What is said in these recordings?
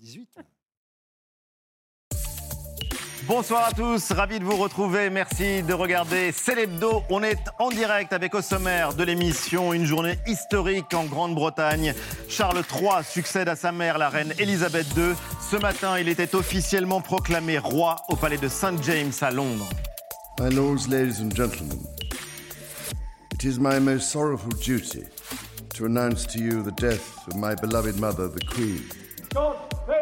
18. Bonsoir à tous, ravi de vous retrouver. Merci de regarder Célébdo. On est en direct avec au sommaire de l'émission une journée historique en Grande-Bretagne. Charles III succède à sa mère, la reine Elisabeth II. Ce matin, il était officiellement proclamé roi au palais de St. James à Londres. My lords, ladies and gentlemen, it is my most sorrowful duty to announce to you the death of my beloved mother, the Queen. God save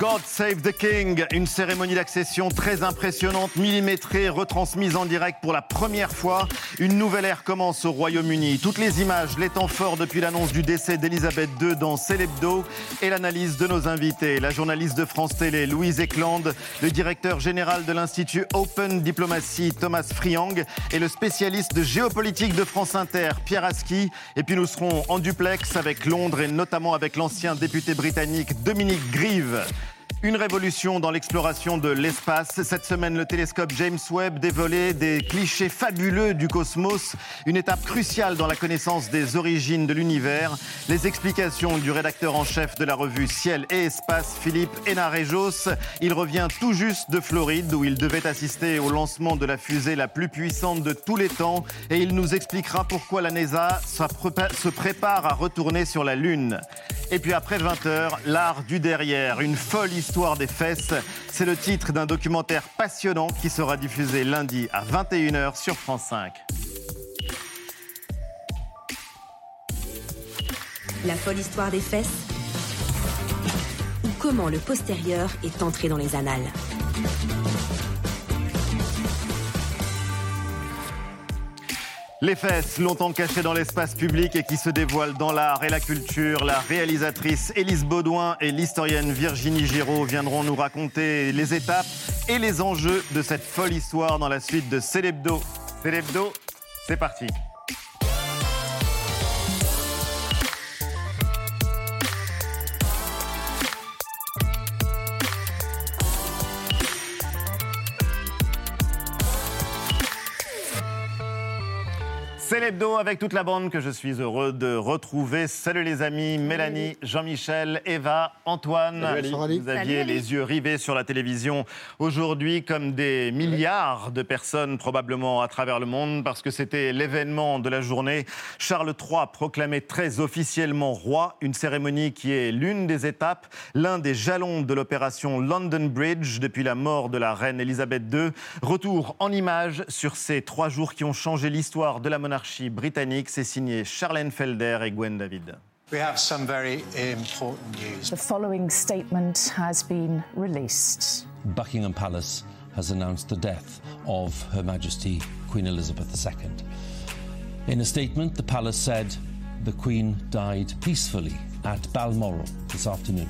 God Save the King, une cérémonie d'accession très impressionnante, millimétrée, retransmise en direct pour la première fois. Une nouvelle ère commence au Royaume-Uni. Toutes les images, les temps forts depuis l'annonce du décès d'Elisabeth II dans Célébdo et l'analyse de nos invités. La journaliste de France Télé, Louise Eklund, le directeur général de l'Institut Open Diplomacy, Thomas Friang, et le spécialiste de géopolitique de France Inter, Pierre Aski. Et puis nous serons en duplex avec Londres et notamment avec l'ancien député britannique Dominique Grieve. Une révolution dans l'exploration de l'espace. Cette semaine, le télescope James Webb dévoilait des clichés fabuleux du cosmos, une étape cruciale dans la connaissance des origines de l'univers. Les explications du rédacteur en chef de la revue Ciel et Espace, Philippe Enarejos. Il revient tout juste de Floride, où il devait assister au lancement de la fusée la plus puissante de tous les temps, et il nous expliquera pourquoi la NASA se prépare à retourner sur la Lune. Et puis après 20h, l'art du derrière, une folle histoire des fesses. C'est le titre d'un documentaire passionnant qui sera diffusé lundi à 21h sur France 5. La folle histoire des fesses Ou comment le postérieur est entré dans les annales Les fesses, longtemps cachées dans l'espace public et qui se dévoilent dans l'art et la culture. La réalisatrice Élise Baudouin et l'historienne Virginie Giraud viendront nous raconter les étapes et les enjeux de cette folle histoire dans la suite de Célébdo. Célébdo, c'est parti. L'hebdo avec toute la bande que je suis heureux de retrouver. Salut les amis, Mélanie, Jean-Michel, Eva, Antoine. Vous aviez les yeux rivés sur la télévision aujourd'hui comme des milliards de personnes probablement à travers le monde parce que c'était l'événement de la journée. Charles III proclamé très officiellement roi, une cérémonie qui est l'une des étapes, l'un des jalons de l'opération London Bridge depuis la mort de la reine Elisabeth II. Retour en images sur ces trois jours qui ont changé l'histoire de la monarchie britannique. C'est signé Charlène Felder et Gwen David. We have some very important news. The following statement has been released. Buckingham Palace has announced the death of Her Majesty Queen Elizabeth II. In a statement, the palace said the Queen died peacefully at Balmoral this afternoon.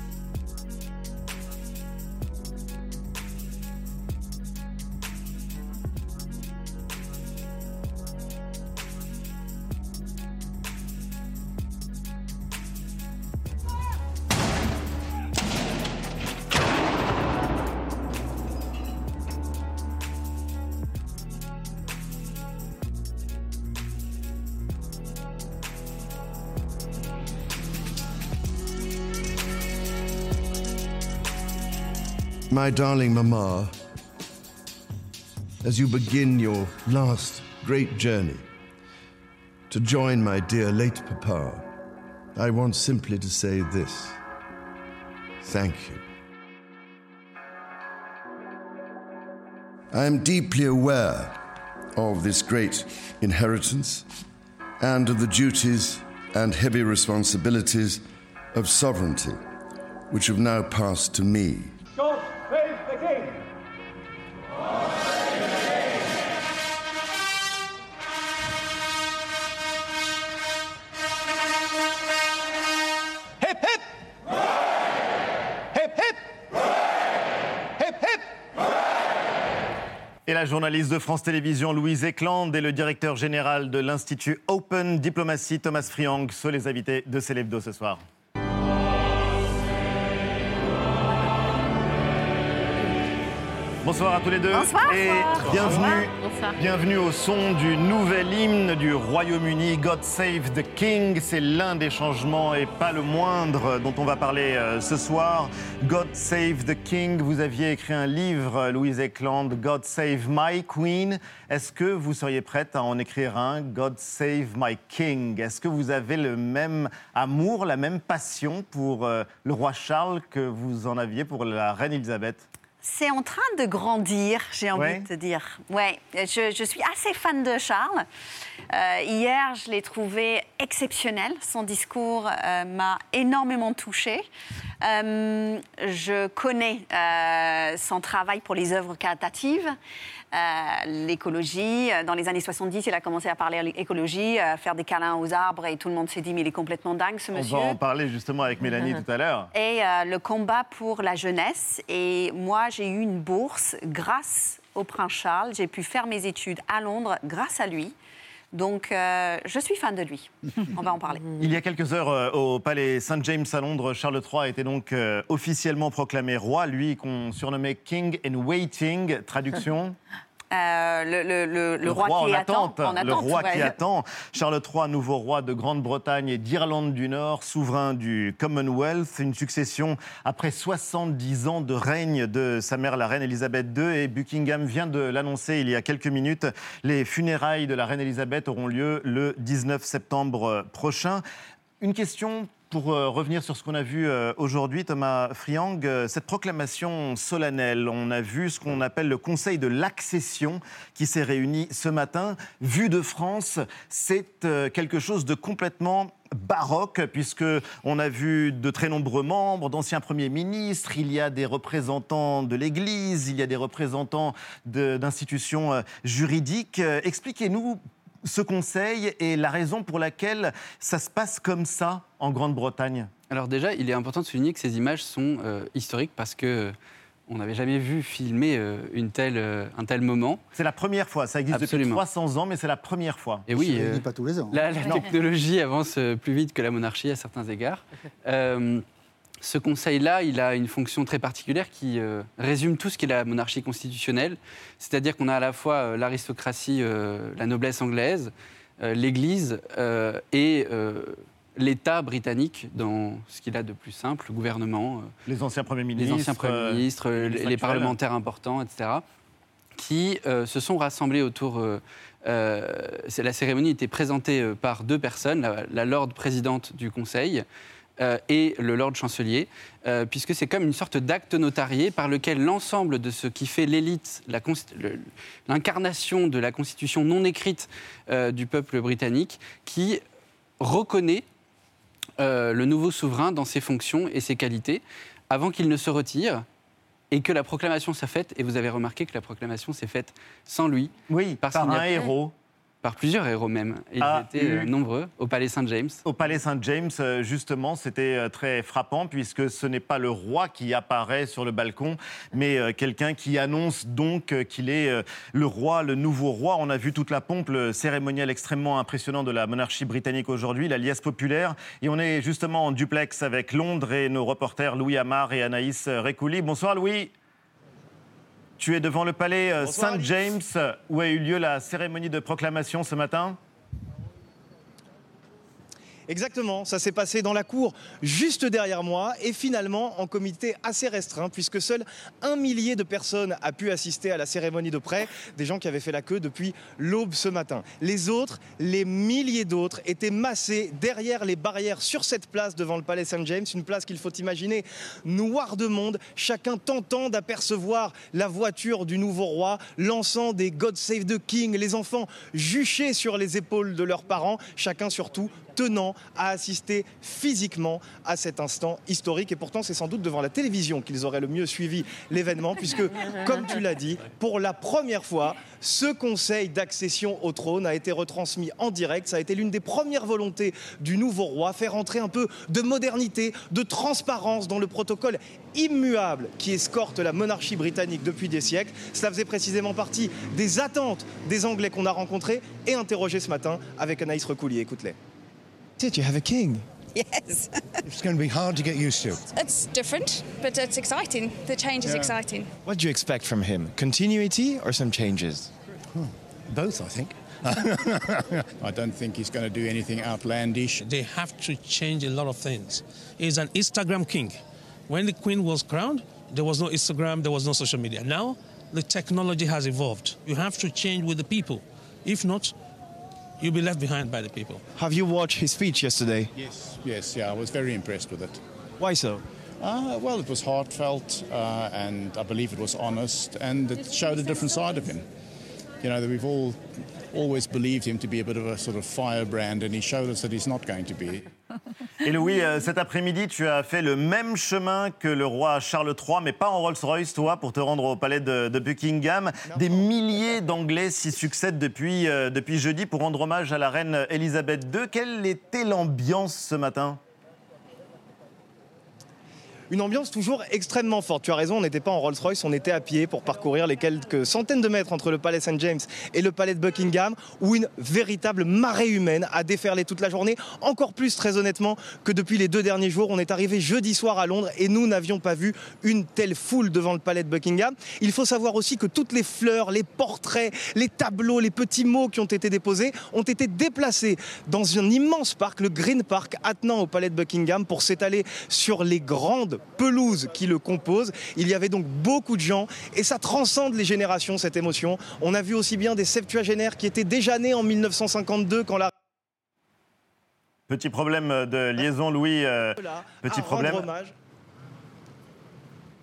My darling Mamma, as you begin your last great journey to join my dear late Papa, I want simply to say this. Thank you. I am deeply aware of this great inheritance and of the duties and heavy responsibilities of sovereignty which have now passed to me. La journaliste de France Télévisions, Louise Eklund, et le directeur général de l'Institut Open Diplomacy, Thomas Friang, sont les invités de Célébdo ce soir. Bonsoir à tous les deux. Bonsoir. Et bienvenue, bienvenue au son du nouvel hymne du Royaume-Uni, God Save the King. C'est l'un des changements et pas le moindre dont on va parler euh, ce soir. God Save the King. Vous aviez écrit un livre, Louise Eckland, God Save My Queen. Est-ce que vous seriez prête à en écrire un, God Save My King? Est-ce que vous avez le même amour, la même passion pour euh, le roi Charles que vous en aviez pour la reine Elisabeth? C'est en train de grandir, j'ai envie Ouais. de te dire. Ouais, je, je suis assez fan de Charles. Euh, hier, je l'ai trouvé exceptionnel. Son discours euh, m'a énormément touchée. Euh, je connais son travail pour les œuvres caritatives, l'écologie. Dans les années 70, il a commencé à parler écologie, à faire des câlins aux arbres, et tout le monde s'est dit mais il est complètement dingue ce On monsieur. va en parler justement avec Mélanie tout à l'heure. et le combat pour la jeunesse. Et moi, j'ai eu une bourse grâce au prince Charles. J'ai pu faire mes études à Londres grâce à lui. Donc, euh, je suis fan de lui. On va en parler. Il y a quelques heures, euh, au palais Saint James à Londres, Charles III a été donc euh, officiellement proclamé roi, lui qu'on surnommait King in Waiting. Traduction Euh, le, le- le- le roi, en qui attend. attente, en le roi ouais. qui attend. Charles III, nouveau roi de Grande-Bretagne et d'Irlande du Nord, souverain du Commonwealth, une succession après 70 ans de règne de sa mère, la reine Elisabeth II. Et Buckingham vient de l'annoncer il y a quelques minutes. Les funérailles de la reine Elisabeth auront lieu le 19 septembre prochain. Une question pour euh, revenir sur ce qu'on a vu euh, aujourd'hui, Thomas Friang, euh, cette proclamation solennelle, on a vu ce qu'on appelle le Conseil de l'accession qui s'est réuni ce matin. Vu de France, c'est quelque chose de complètement baroque puisque on a vu de très nombreux membres, d'anciens premiers ministres, il y a des représentants de l'Église, il y a des représentants d'institutions juridiques. Expliquez-nous ce conseil et la raison pour laquelle ça se passe comme ça en Grande-Bretagne Alors déjà, il est important de souligner que ces images sont euh, historiques parce que euh, on n'avait jamais vu filmer euh, une telle, euh, un tel moment. C'est la première fois, ça existe Absolument. depuis 300 ans, mais c'est la première fois. Et oui, euh, pas tous les ans. la, la technologie avance plus vite que la monarchie à certains égards. Euh, ce conseil-là, il a une fonction très particulière qui euh, résume tout ce qu'est la monarchie constitutionnelle. C'est-à-dire qu'on a à la fois euh, l'aristocratie, euh, la noblesse anglaise, l'Église et l'État britannique dans ce qu'il a de plus simple, le gouvernement, Les anciens premiers ministres. les anciens premiers ministres, les, parlementaires importants, etc., qui se sont rassemblés autour. la cérémonie était présentée par deux personnes, la, la Lord présidente du Conseil euh, et le Lord chancelier, euh, puisque c'est comme une sorte d'acte notarié par lequel l'ensemble de ce qui fait l'élite, l'incarnation de la constitution non écrite euh, du peuple britannique, qui reconnaît le nouveau souverain dans ses fonctions et ses qualités avant qu'il ne se retire et que la proclamation soit faite. Et vous avez remarqué que la proclamation s'est faite sans lui, Oui, Parce par y un héros. Par plusieurs héros même. Ils Ah, étaient euh, eu- nombreux au Palais Saint-James. Au Palais Saint-James, euh, justement, c'était euh, très frappant puisque ce n'est pas le roi qui apparaît sur le balcon, mais euh, quelqu'un qui annonce donc qu'il est euh, le roi, le nouveau roi. On a vu toute la pompe, le cérémonial extrêmement impressionnant de la monarchie britannique aujourd'hui, la liesse populaire. Et on est justement en duplex avec Londres et nos reporters Louis Amar et Anaïs Recouli. Bonsoir Louis. Tu es devant le palais euh, Saint-James où a eu lieu la cérémonie de proclamation ce matin. Exactement, ça s'est passé dans la cour juste derrière moi et finalement en comité assez restreint puisque seul un millier de personnes a pu assister à la cérémonie de près, des gens qui avaient fait la queue depuis l'aube ce matin. Les autres, les milliers d'autres, étaient massés derrière les barrières sur cette place devant le palais Saint-James, une place qu'il faut imaginer noire de monde, chacun tentant d'apercevoir la voiture du nouveau roi, lançant des God Save the King, les enfants juchés sur les épaules de leurs parents, chacun surtout tenant à assister physiquement à cet instant historique. Et pourtant, c'est sans doute devant la télévision qu'ils auraient le mieux suivi l'événement, puisque, comme tu l'as dit, pour la première fois, ce conseil d'accession au trône a été retransmis en direct. Ça a été l'une des premières volontés du nouveau roi, faire entrer un peu de modernité, de transparence dans le protocole immuable qui escorte la monarchie britannique depuis des siècles. Cela faisait précisément partie des attentes des Anglais qu'on a rencontrés et interrogés ce matin avec Anaïs Recoulier. Écoute-les. Did you have a king? yes. It's going to be hard to get used to. It's different, but it's exciting. The change is Yeah. exciting. What do you expect from him? Continuity or some changes? Hmm. Both, I think. I don't think he's going to do anything outlandish. They have to change a lot of things. He's an Instagram king. When the queen was crowned, there was no Instagram, there was no social media. Now, the technology has evolved. You have to change with the people. If not, you'll be left behind by the people. Have you watched his speech yesterday? Yes, yes, yeah, I was very impressed with it. Why so? Uh, well, it was heartfelt, uh, and I believe it was honest, and it showed a different side of him. You know, that we've all always believed him to be a bit of a sort of firebrand, and he showed us that he's not going to be. Et Louis, euh, cet après-midi, tu as fait le même chemin que le roi Charles III, mais pas en Rolls-Royce, toi, pour te rendre au palais de, de Buckingham. Des milliers d'Anglais s'y succèdent depuis, euh, depuis jeudi pour rendre hommage à la reine Elisabeth II. Quelle était l'ambiance ce matin? Une ambiance toujours extrêmement forte. Tu as raison, on n'était pas en Rolls-Royce, on était à pied pour parcourir les quelques centaines de mètres entre le palais St. James et le palais de Buckingham, où une véritable marée humaine a déferlé toute la journée. Encore plus, très honnêtement, que depuis les deux derniers jours. On est arrivé jeudi soir à Londres et nous n'avions pas vu une telle foule devant le palais de Buckingham. Il faut savoir aussi que toutes les fleurs, les portraits, les tableaux, les petits mots qui ont été déposés ont été déplacés dans un immense parc, le Green Park, attenant au palais de Buckingham, pour s'étaler sur les grandes pelouses qui le composent. Il y avait donc beaucoup de gens et ça transcende les générations, cette émotion. On a vu aussi bien des septuagénaires qui étaient déjà nés en 1952 quand la Petit problème de liaison, Louis. euh, petit problème. hommage,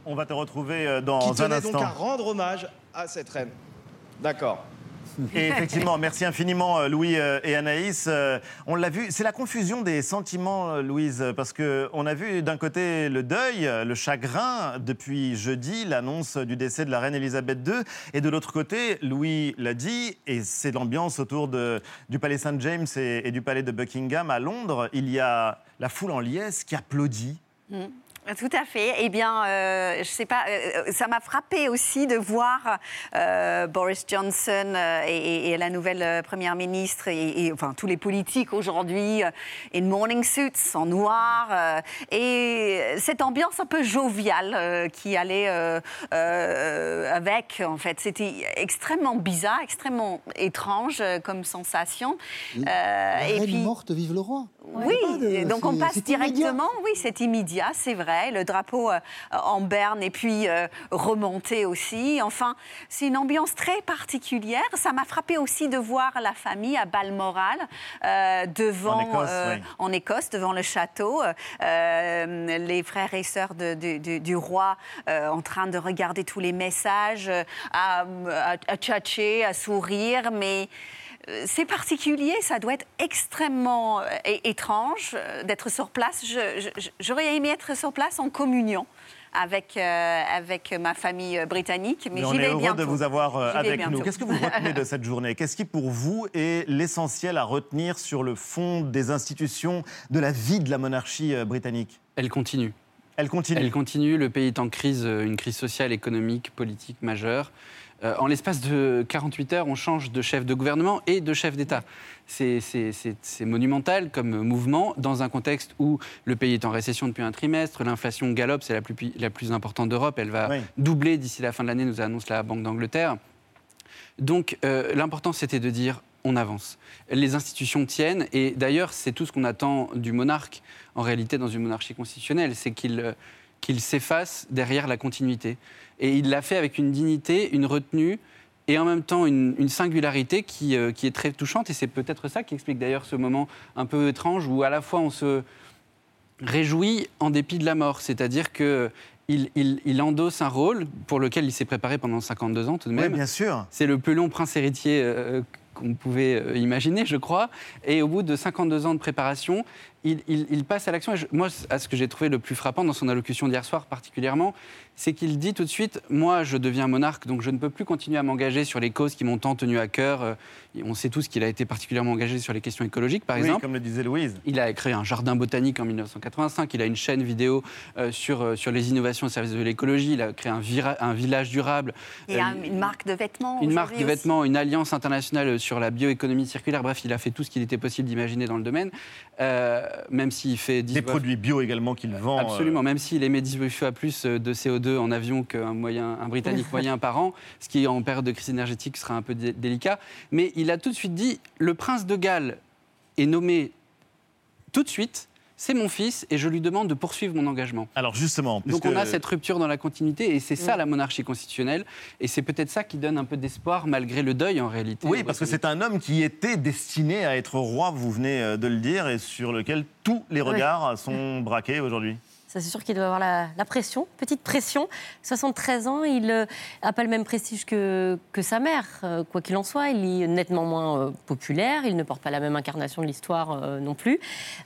On va te retrouver euh, dans qui un tenait donc à instant. rendre hommage à cette reine. D'accord. Et effectivement, merci infiniment euh, Louis euh, et Anaïs. Euh, On l'a vu, c'est la confusion des sentiments, Louise, parce que on a vu d'un côté le deuil, le chagrin depuis jeudi, l'annonce du décès de la reine Elisabeth II, et de l'autre côté, Louis l'a dit, et c'est l'ambiance autour du palais Saint James et, et du palais de Buckingham à Londres. Il y a la foule en liesse qui applaudit. Mm. Tout à fait. Eh bien, euh, je sais pas, euh, ça m'a frappé aussi de voir euh, Boris Johnson euh, et, la nouvelle première ministre et, et, enfin tous les politiques aujourd'hui in morning suits en noir et cette ambiance un peu joviale qui allait avec. En fait, c'était extrêmement bizarre, extrêmement étrange comme sensation. La et reine puis- morte, vive le roi. oui, de- donc on passe immédiat. directement, oui, c'est immédiat, c'est vrai. Le drapeau euh, en berne et puis euh, remonté aussi. Enfin, c'est une ambiance très particulière. Ça m'a frappé aussi de voir la famille à Balmoral euh, devant En Écosse, oui. en Écosse, devant le château, les frères et sœurs de- de- de- du roi en train de regarder tous les messages, à, à, à tchatcher, à sourire, mais c'est particulier, ça doit être extrêmement euh, étrange euh, d'être sur place. J'aurais aimé être sur place en communion avec, euh, avec ma famille euh, britannique, mais, Mais on j'y est vais heureux bientôt. de vous avoir euh, avec nous. Qu'est-ce que vous retenez de cette journée? Qu'est-ce qui, pour vous, est l'essentiel à retenir sur le fond des institutions, de la vie de la monarchie euh, britannique? Elle continue. Elle continue. Elle continue. Le pays est en crise, euh, une crise sociale, économique, politique majeure. Euh, en l'espace de 48 heures, on change de chef de gouvernement et de chef d'État. C'est- monumental comme mouvement dans un contexte où le pays est en récession depuis un trimestre, l'inflation galope, c'est la plus, pi- la plus importante d'Europe, elle va Oui. doubler d'ici la fin de l'année, nous annonce la Banque d'Angleterre. Donc euh, l'important, c'était de dire on avance. Les institutions tiennent, et d'ailleurs, c'est tout ce qu'on attend du monarque, en réalité, dans une monarchie constitutionnelle, c'est qu'il euh, qu'il s'efface derrière la continuité. Et il l'a fait avec une dignité, une retenue, et en même temps une, une singularité qui, euh, qui est très touchante, et c'est peut-être ça qui explique d'ailleurs ce moment un peu étrange, où à la fois on se réjouit en dépit de la mort, c'est-à-dire que il, il- il endosse un rôle pour lequel il s'est préparé pendant 52 ans tout de Oui, même. bien sûr. C'est le plus long prince héritier euh, qu'on pouvait euh, imaginer, je crois. Et au bout de 52 ans de préparation, il, il- il passe à l'action. Moi, à ce que j'ai trouvé le plus frappant dans son allocution d'hier soir particulièrement, c'est qu'il dit tout de suite Moi, je deviens monarque, donc je ne peux plus continuer à m'engager sur les causes qui m'ont tant tenu à cœur. Euh, On sait tous qu'il a été particulièrement engagé sur les questions écologiques, par Oui, exemple. comme le disait Louise. Il a créé un jardin botanique en 1985. Il a une chaîne vidéo euh, sur, euh, sur les innovations au service de l'écologie. Il a créé un, vira- un village durable. Il y a Euh, une marque de vêtements. une marque de aussi. vêtements, une alliance internationale sur la bioéconomie circulaire. Bref, il a fait tout ce qu'il était possible d'imaginer dans le domaine, Euh, même s'il fait 10 Des produits bio également qu'il vend. euh, Absolument, même s'il émet 10 fois plus de CO2 en avion qu'un moyen, un Britannique moyen par an, ce qui en période de crise énergétique sera un peu dé- délicat. Mais il a tout de suite dit le prince de Galles est nommé tout de suite. C'est mon fils et je lui demande de poursuivre mon engagement. Alors justement, Donc on a cette rupture dans la continuité et c'est ça la monarchie constitutionnelle et c'est peut-être ça qui donne un peu d'espoir malgré le deuil en réalité. Oui, parce que c'est un homme qui était destiné à être roi, vous venez euh, de le dire, et sur lequel tous les regards sont braqués aujourd'hui. Ça, c'est sûr qu'il doit avoir la, pression, petite pression. 73 ans, il n'a pas le même prestige que, sa mère. Euh, quoi qu'il en soit, il est nettement moins euh, populaire. Il ne porte pas la même incarnation de l'histoire euh, non plus.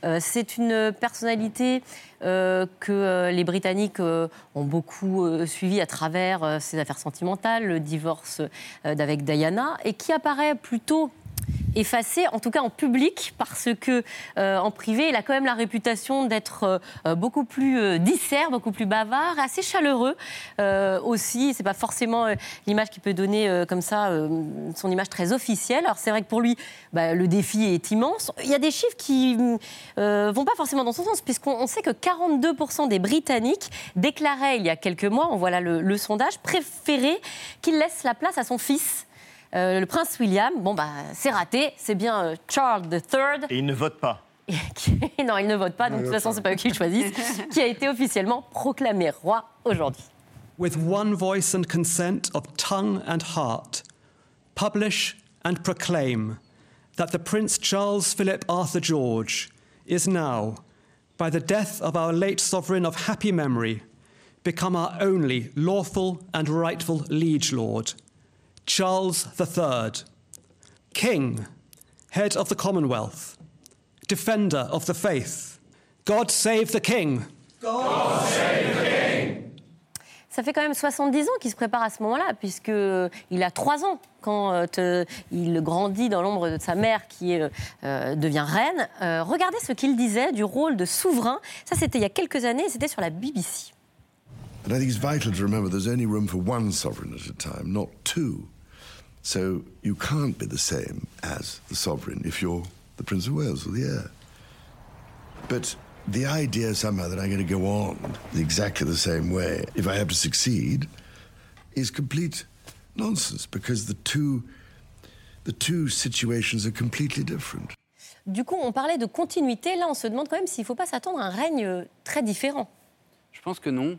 Euh, c'est une personnalité euh, que euh, les Britanniques euh, ont beaucoup euh, suivi à travers euh, ses affaires sentimentales, le divorce euh, d'avec Diana, et qui apparaît plutôt effacé, en tout cas en public, parce que euh, en privé, il a quand même la réputation d'être euh, euh, beaucoup plus euh, disert, beaucoup plus bavard, assez chaleureux aussi. C'est pas forcément l'image qu'il peut donner comme ça, son image très officielle. Alors c'est vrai que pour lui, bah, le défi est immense. Il y a des chiffres qui vont pas forcément dans son sens, puisqu'on on sait que 42% des Britanniques déclaraient il y a quelques mois, on voit là le, le sondage, préféraient qu'il laisse la place à son fils. Euh, le prince William, bon bah c'est raté, c'est bien euh, Charles III. Et il ne vote pas. non, il ne vote pas, donc de toute façon c'est pas eux qui le choisissent, qui a été officiellement proclamé roi aujourd'hui. with one voice and consent of tongue and heart, publish and proclaim that the Prince Charles Philip Arthur George is now, by the death of our late sovereign of happy memory, become our only lawful and rightful liege lord, Charles III, King, head of the Commonwealth, defender of the faith. God save the King. Ça fait quand même 70 ans qu'il se prépare à ce moment-là, puisqu'il a 3 ans quand euh, il grandit dans l'ombre de sa mère qui euh, euh, devient reine. Euh, regardez ce qu'il disait du rôle de souverain. Ça, c'était il y a quelques années, c'était sur la BBC. And I think it's vital to remember there's only room for one sovereign at a time, not two. So you can't be the same as the sovereign if you're the Prince of Wales or the heir. But the idea somehow that I'm going to go on exactly the same way if I have to succeed is complete nonsense because the two the two situations are completely different. Du coup, on parlait de continuité. Là, on se demande quand même s'il ne faut pas s'attendre à un règne euh, très différent. Je pense que non.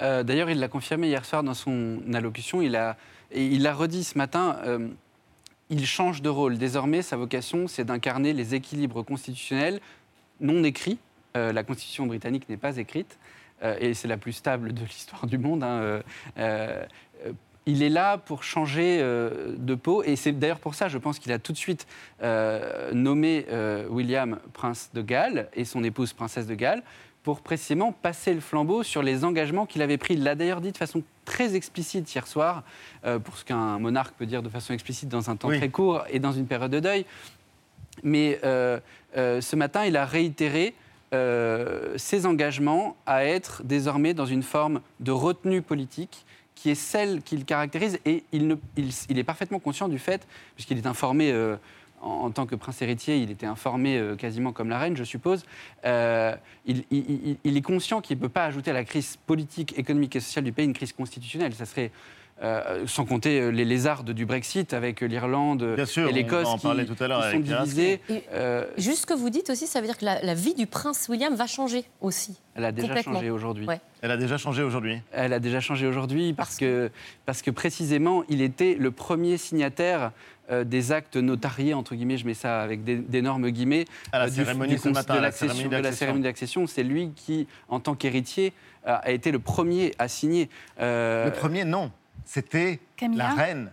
Euh, D'ailleurs, il l'a confirmé hier soir dans son allocution. Il a, et il l'a redit ce matin. euh, il change de rôle. Désormais, sa vocation, c'est d'incarner les équilibres constitutionnels non écrits. Euh, la Constitution britannique n'est pas écrite. euh, et c'est la plus stable de l'histoire du monde. hein, il est là pour changer de peau. Et c'est d'ailleurs pour ça, je pense qu'il a tout de suite nommé William prince de Galles et son épouse princesse de Galles pour précisément passer le flambeau sur les engagements qu'il avait pris. Il l'a d'ailleurs dit de façon très explicite hier soir, euh, pour ce qu'un monarque peut dire de façon explicite dans un temps Oui. très court et dans une période de deuil. Mais euh, euh, ce matin, il a réitéré ses engagements à être désormais dans une forme de retenue politique qui est celle qu'il caractérise et il, ne- il- il est parfaitement conscient du fait, puisqu'il est informé en, en tant que prince héritier, il était informé euh, quasiment comme la reine, je suppose, euh, il, il- il- il est conscient qu'il ne peut pas ajouter à la crise politique, économique et sociale du pays une crise constitutionnelle. Ça serait euh, sans compter les lézardes du Brexit avec l'Irlande Bien sûr, et l'Écosse on en qui, parlait tout à l'heure qui sont. Et Euh, Juste ce que vous dites aussi, ça veut dire que la, la vie du prince William va changer aussi. elle a déjà changé aujourd'hui. Ouais. Elle a déjà changé aujourd'hui. Elle a déjà changé aujourd'hui parce que, parce que précisément, il était le premier signataire euh, des actes notariés, entre guillemets, je mets ça avec des- d'énormes guillemets, À la euh, du- cérémonie du ce cons- matin, de l'accession- la d'accession. cérémonie d'accession. C'est lui qui, en tant qu'héritier, a a été le premier à signer. Euh, Le premier, non. C'était la reine.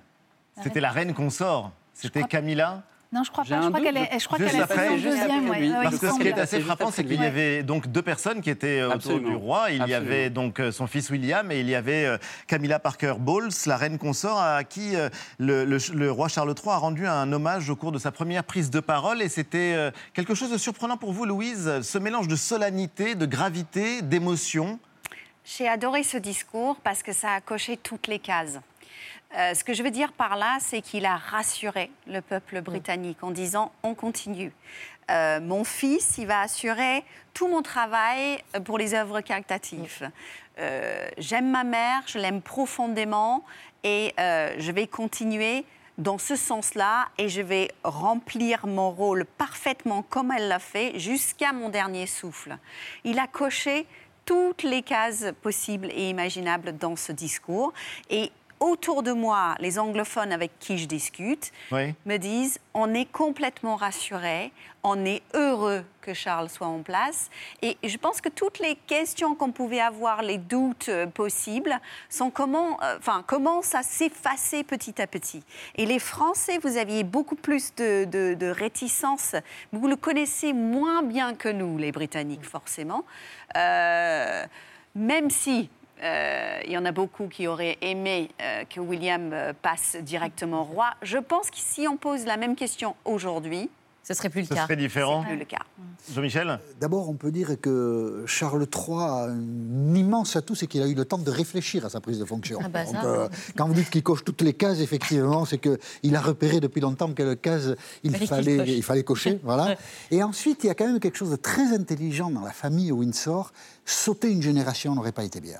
C'était la reine consort. C'était Camilla Non, je crois pas. Je crois qu'elle est, je crois Juste qu'elle est deuxième. ouais. Ouais, Parce que ce qui est assez frappant, c'est qu'il y avait donc deux personnes qui étaient euh, autour du roi. Il y avait donc euh, son fils William et il y avait euh, Camilla Parker Bowles, la reine consort, à qui le, le- le roi Charles III a rendu un hommage au cours de sa première prise de parole. Et c'était quelque chose de surprenant pour vous, Louise, ce mélange de solennité, de gravité, d'émotion? J'ai adoré ce discours parce que ça a coché toutes les cases. Euh, ce que je veux dire par là, c'est qu'il a rassuré le peuple britannique en disant on continue. Euh, mon fils, il va assurer tout mon travail pour les œuvres caritatives. Euh, J'aime ma mère, je l'aime profondément et je vais continuer dans ce sens-là et je vais remplir mon rôle parfaitement comme elle l'a fait jusqu'à mon dernier souffle. Il a coché toutes les cases possibles et imaginables dans ce discours et autour de moi, les anglophones avec qui je discute Oui. me disent on est complètement rassurés, on est heureux que Charles soit en place. Et je pense que toutes les questions qu'on pouvait avoir, les doutes euh, possibles, sont comment, euh, enfin, commencent à s'effacer petit à petit. Et les Français, vous aviez beaucoup plus de, de, de réticence. Vous le connaissez moins bien que nous, les Britanniques, forcément. Euh, même si euh, il y en a beaucoup qui auraient aimé euh, que William euh, passe directement roi. Je pense que si on pose la même question aujourd'hui, ce serait plus le Ce cas. serait différent. C'est plus le cas. Jean-Michel D'abord, on peut dire que Charles III a un immense atout, c'est qu'il a eu le temps de réfléchir à sa prise de fonction. Ah bah Donc, euh, quand vous dites qu'il coche toutes les cases, effectivement, c'est qu'il a repéré depuis longtemps quelle case il Fallait il fallait cocher. Voilà. Et ensuite, il y a quand même quelque chose de très intelligent dans la famille Windsor. Sauter une génération n'aurait pas été bien.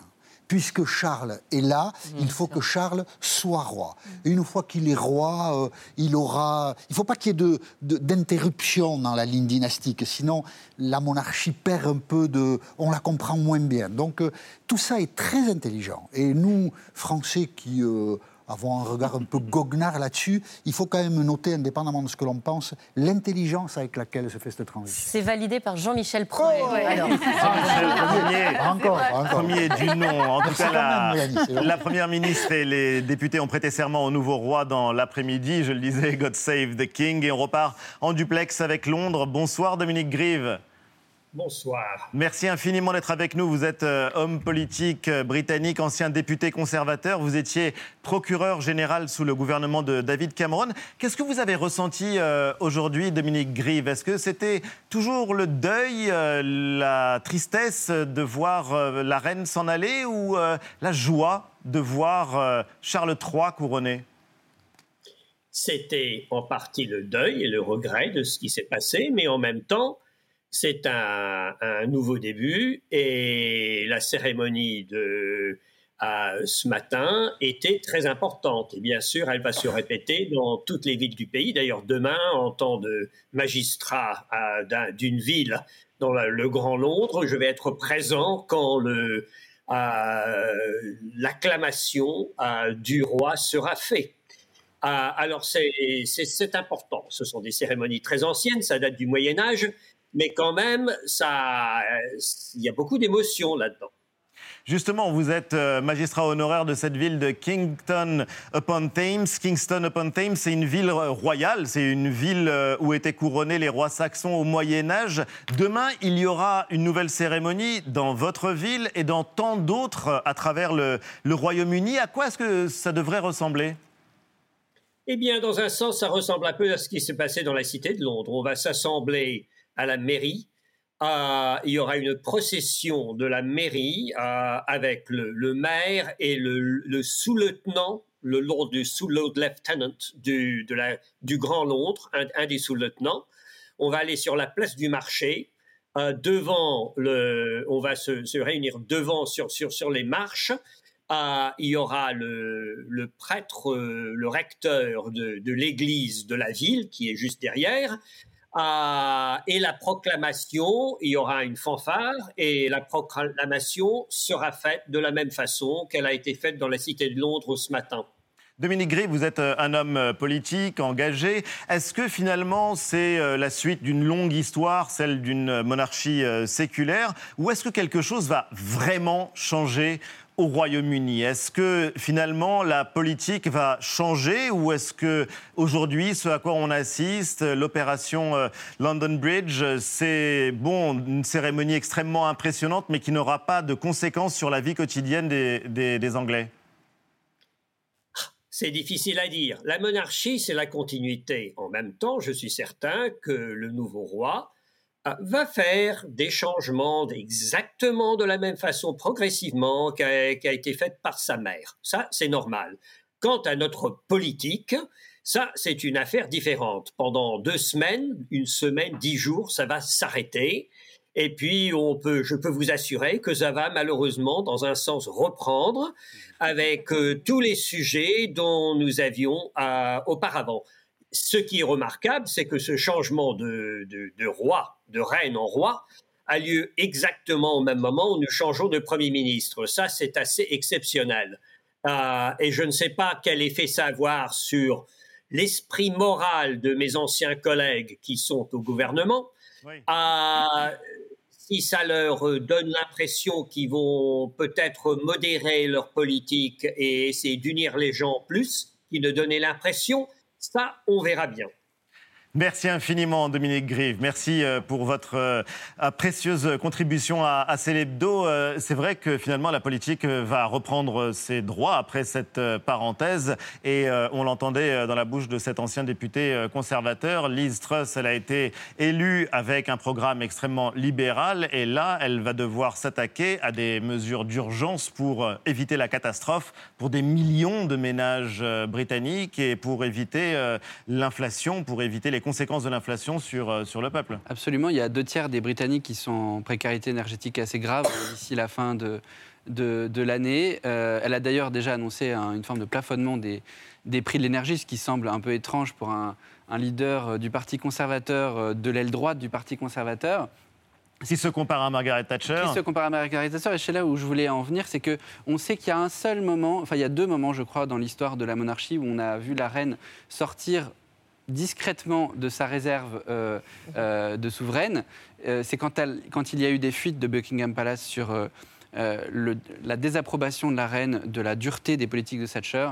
Puisque Charles est là, il faut que Charles soit roi. Et une fois qu'il est roi, euh, il aura. Il ne faut pas qu'il y ait de- de- d'interruption dans la ligne dynastique, sinon la monarchie perd un peu de. On la comprend moins bien. Donc euh, tout ça est très intelligent. Et nous, Français qui euh, avons un regard un peu goguenard là-dessus, il faut quand même noter, indépendamment de ce que l'on pense, l'intelligence avec laquelle se fait cette transition. C'est validé par Jean-Michel Premier. Alors, Premier, Encore, encore. premier du nom. En tout Merci cas, la, même, la première ministre et les députés ont prêté serment au nouveau roi dans l'après-midi. Je le disais, God Save the King. Et on repart en duplex avec Londres. Bonsoir, Dominique Grive. Bonsoir. Merci infiniment d'être avec nous. Vous êtes euh, homme politique euh, britannique, ancien député conservateur. Vous étiez procureur général sous le gouvernement de David Cameron. Qu'est-ce que vous avez ressenti euh, aujourd'hui, Dominique Grive? Est-ce que c'était toujours le deuil, la tristesse de voir la reine s'en aller ou la joie de voir Charles III couronné? C'était en partie le deuil et le regret de ce qui s'est passé, mais en même temps, c'est un, nouveau début et la cérémonie de ce matin était très importante. Et bien sûr, elle va se répéter dans toutes les villes du pays. D'ailleurs, demain, en tant de magistrat d'une ville dans le Grand Londres, je vais être présent quand le, l'acclamation du roi sera faite. Euh, alors c'est important. Ce sont des cérémonies très anciennes, ça date du Moyen Âge, mais quand même, ça, euh, il y a beaucoup d'émotions là-dedans. Justement, vous êtes euh, magistrat honoraire de cette ville de Kingston upon Thames. Kingston upon Thames, c'est une ville royale, c'est une ville euh, où étaient couronnés les rois saxons au Moyen Âge. Demain, il y aura une nouvelle cérémonie dans votre ville et dans tant d'autres à travers le, le Royaume-Uni. À quoi est-ce que ça devrait ressembler? Eh bien, dans un sens, ça ressemble un peu à ce qui s'est passé dans la cité de Londres. On va s'assembler à la mairie. Euh, il y aura une procession de la mairie euh, avec le, maire et le, sous-lieutenant, le lord du sous-lord lieutenant du, Grand Londres, un, des sous-lieutenants. On va aller sur la place du marché. euh, devant on va se, réunir devant sur, les marches. Il y aura le, prêtre, le recteur de l'église de la ville qui est juste derrière. Euh, et la proclamation, il y aura une fanfare et la proclamation sera faite de la même façon qu'elle a été faite dans la cité de Londres ce matin. Dominique Gray, vous êtes euh, un homme euh, politique, engagé. Est-ce que finalement c'est la suite d'une longue histoire, celle d'une monarchie séculaire, ou est-ce que quelque chose va vraiment changer au Royaume-Uni. Est-ce que finalement la politique va changer ou est-ce que aujourd'hui, ce à quoi on assiste, l'opération euh, London Bridge, c'est bon une cérémonie extrêmement impressionnante, mais qui n'aura pas de conséquences sur la vie quotidienne des, des- Anglais? C'est difficile à dire. La monarchie, c'est la continuité. En même temps, je suis certain que le nouveau roi va faire des changements exactement de la même façon, progressivement, qu'a été faite par sa mère. Ça, c'est normal. Quant à notre politique, ça, c'est une affaire différente. Pendant deux semaines, une semaine, dix jours, ça va s'arrêter. Et puis, je peux vous assurer que ça va malheureusement, dans un sens, reprendre avec euh, tous les sujets dont nous avions auparavant. Ce qui est remarquable, c'est que ce changement de roi, de reine en roi, a lieu exactement au même moment où nous changeons de Premier ministre. Ça, c'est assez exceptionnel. Euh, et je ne sais pas quel effet ça avoir sur l'esprit moral de mes anciens collègues qui sont au gouvernement. Euh, si ça leur donne l'impression qu'ils vont peut-être modérer leur politique et essayer d'unir les gens plus, qui ne donner l'impression, ça, on verra bien. Merci infiniment, Dominique Grive. Merci euh, pour votre euh, précieuse contribution à, Célébdo. Euh, C'est vrai que finalement, la politique va reprendre ses droits après cette parenthèse. Et on l'entendait dans la bouche de cet ancien député conservateur. Liz Truss, elle a été élue avec un programme extrêmement libéral. Et là, elle va devoir s'attaquer à des mesures d'urgence pour éviter la catastrophe pour des millions de ménages britanniques et pour éviter l'inflation, pour éviter les conséquences de l'inflation sur, euh, sur le peuple. Absolument, il y a deux tiers des Britanniques qui sont en précarité énergétique assez grave euh, d'ici la fin de, de, de l'année. Euh, elle a d'ailleurs déjà annoncé un- une forme de plafonnement des, des prix de l'énergie, ce qui semble un peu étrange pour un, un leader du Parti conservateur, de l'aile droite du Parti conservateur. S'il se compare à Margaret Thatcher. Qui se compare à Margaret Thatcher. Et c'est là où je voulais en venir, c'est que on sait qu'il y a un seul moment, enfin il y a deux moments, je crois, dans l'histoire de la monarchie où on a vu la reine sortir discrètement de sa réserve euh, euh, de souveraine. Euh, c'est quand, quand il y a eu des fuites de Buckingham Palace sur euh, euh, le- la désapprobation de la reine de la dureté des politiques de Thatcher,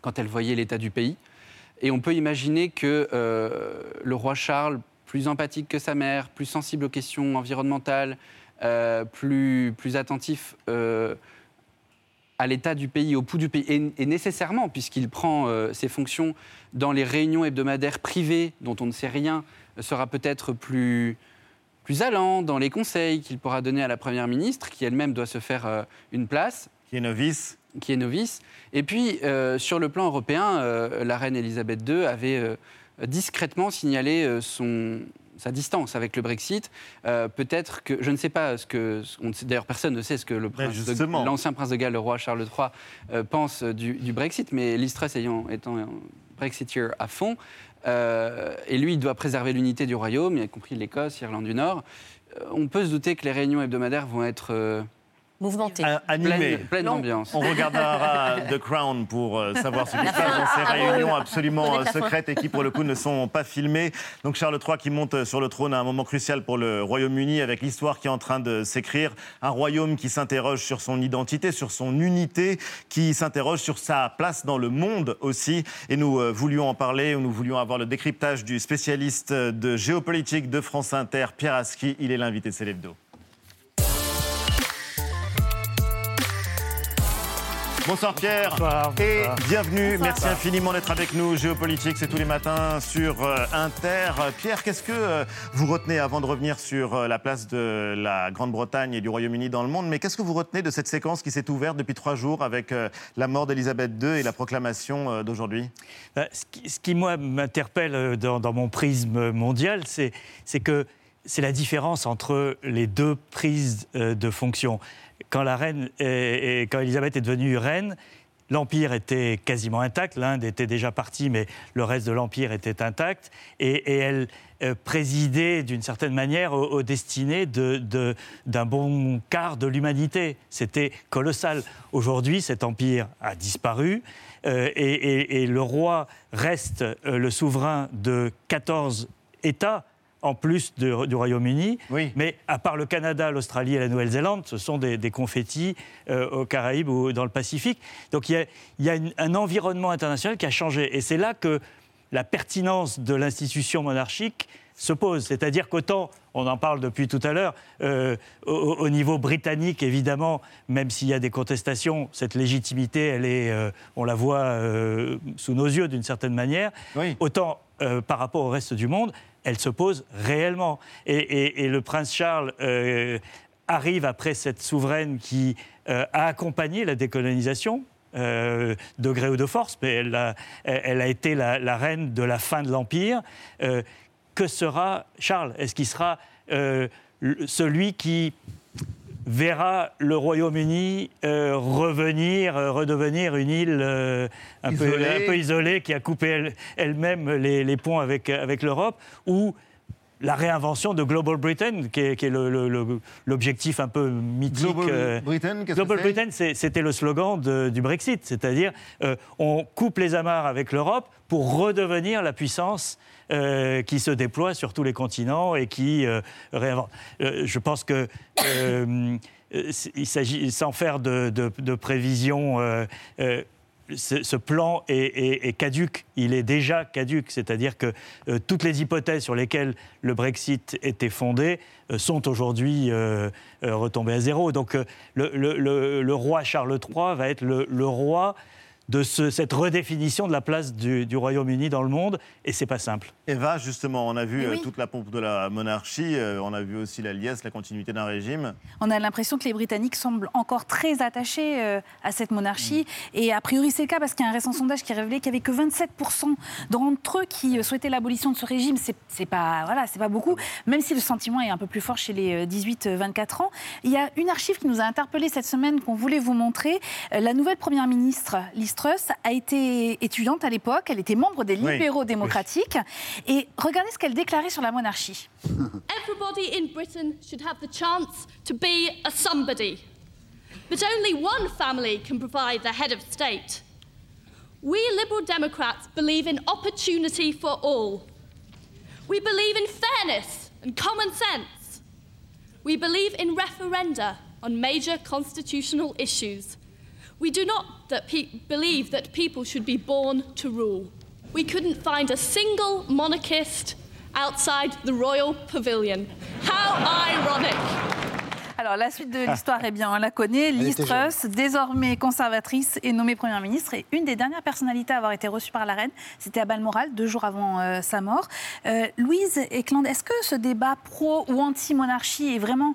quand elle voyait l'état du pays. Et on peut imaginer que euh, le roi Charles, plus empathique que sa mère, plus sensible aux questions environnementales, plus, plus attentif à l'état du pays, au pouls du pays, et, et nécessairement, puisqu'il prend euh, ses fonctions dans les réunions hebdomadaires privées dont on ne sait rien, sera peut-être plus, plus allant dans les conseils qu'il pourra donner à la Première ministre, qui elle-même doit se faire euh, une place. Qui est novice. Qui est novice. Et puis, euh, sur le plan européen, la reine Elisabeth II avait discrètement signalé son, sa distance avec le Brexit. Euh, Peut-être que, je ne sais pas ce que, d'ailleurs personne ne sait ce que prince l'ancien prince de Galles, le roi Charles III, euh, pense du, du Brexit, mais Liz Truss ayant, étant un Brexiteer à fond, euh, et lui, il doit préserver l'unité du royaume, y compris l'Écosse, l'Irlande du Nord. Euh, on peut se douter que les réunions hebdomadaires vont être euh, Mouvementé. animé. pleines d'ambiance. On regardera The Crown pour euh, savoir ce qui se passe dans ces Ah, réunions absolument euh, secrètes et qui, pour le coup, ne sont pas filmées. Donc Charles III qui monte sur le trône à un moment crucial pour le Royaume-Uni avec l'histoire qui est en train de s'écrire. Un royaume qui s'interroge sur son identité, sur son unité, qui s'interroge sur sa place dans le monde aussi. Et nous euh, voulions en parler, nous voulions avoir le décryptage du spécialiste de géopolitique de France Inter, Pierre Aski. Il est l'invité de Célébdo. Bonsoir Pierre et bienvenue. Merci infiniment d'être avec nous. Géopolitique, c'est tous les matins sur euh, Inter. Pierre, qu'est-ce que euh, vous retenez avant de revenir sur euh, la place de la Grande-Bretagne et du Royaume-Uni dans le monde? Mais qu'est-ce que vous retenez de cette séquence qui s'est ouverte depuis trois jours avec la mort d'Elisabeth II et la proclamation d'aujourd'hui? Bah, ce, qui, ce qui, moi, m'interpelle dans, dans mon prisme mondial, c'est que c'est la différence entre les deux prises de fonction. Quand, la reine est- quand Elisabeth est devenue reine, l'Empire était quasiment intact. L'Inde était déjà partie, mais le reste de l'Empire était intact. Et, et elle euh, présidait d'une certaine manière aux, aux destinées de- de- d'un bon quart de l'humanité. C'était colossal. Aujourd'hui, cet empire a disparu. euh, et, et- et le roi reste euh, le souverain de 14 États en plus de- du Royaume-Uni. Mais à part le Canada, l'Australie et la Nouvelle-Zélande, ce sont des, des confettis euh, aux Caraïbes ou dans le Pacifique. Donc il y a, il y a une- un environnement international qui a changé. Et c'est là que la pertinence de l'institution monarchique se pose. C'est-à-dire qu'autant, on en parle depuis tout à l'heure, euh, au, au niveau britannique, évidemment, même s'il y a des contestations, cette légitimité, elle est, euh, on la voit euh, sous nos yeux d'une certaine manière. Autant euh, par rapport au reste du monde, elle se pose réellement. Et, le prince Charles euh, arrive après cette souveraine qui euh, a accompagné la décolonisation. de gré ou de force, mais elle a, été la, reine de la fin de l'Empire. Que sera Charles? Est-ce qu'il sera celui qui verra le Royaume-Uni euh, revenir, euh, redevenir une île euh, un, peu, Isolée. un peu isolée, qui a coupé elle- elle-même les, les ponts avec, avec l'Europe, ou la réinvention de Global Britain, qui est, qui l'objectif un peu mythique. Global euh, Britain, Global Britain, c'était le slogan de- du Brexit, c'est-à-dire euh, on coupe les amarres avec l'Europe pour redevenir la puissance euh, qui se déploie sur tous les continents et qui euh, réinvente. Je pense que il s'agit sans faire de, de- de prévisions. Ce, plan est, caduque, il est déjà caduque, c'est-à-dire que euh, toutes les hypothèses sur lesquelles le Brexit était fondé euh, sont aujourd'hui euh, retombées à zéro. Donc le, le- roi Charles III va être le roi de ce- cette redéfinition de la place du, du Royaume-Uni dans le monde, et c'est pas simple. Eva, justement, on a vu Eh euh, oui. toute la pompe de la monarchie, euh, on a vu aussi la liesse, la continuité d'un régime. On a l'impression que les Britanniques semblent encore très attachés euh, à cette monarchie. Et a priori, c'est le cas parce qu'il y a un récent sondage qui a révélé qu'il n'y avait que 27% d'entre eux qui souhaitaient l'abolition de ce régime. C'est c'est pas, voilà, c'est pas beaucoup, même si le sentiment est un peu plus fort chez les euh, 18-24 ans. Il y a une archive qui nous a interpellés cette semaine qu'on voulait vous montrer. La nouvelle première ministre, Liz Truss, a été étudiante à l'époque. Elle était membre des Oui. libéraux démocratiques. Et regardez ce qu'elle déclarait sur la monarchie. Everybody in Britain should have the chance to be a somebody. But only one family can provide the head of state. We Liberal Democrats believe in opportunity for all. We believe in fairness and common sense. We believe in referenda on major constitutional issues. We do not that pe- believe that people should be born to rule. We couldn't find a single monarchist outside the royal pavilion. How ironic! Alors, la suite de l'histoire, eh bien, on la connaît. Liz Truss, désormais conservatrice et nommée Première ministre, et une des dernières personnalités à avoir été reçue par la reine, c'était à Balmoral, deux jours avant euh, sa mort. Euh, Louise Eklund, est-ce que ce débat pro ou anti-monarchie est vraiment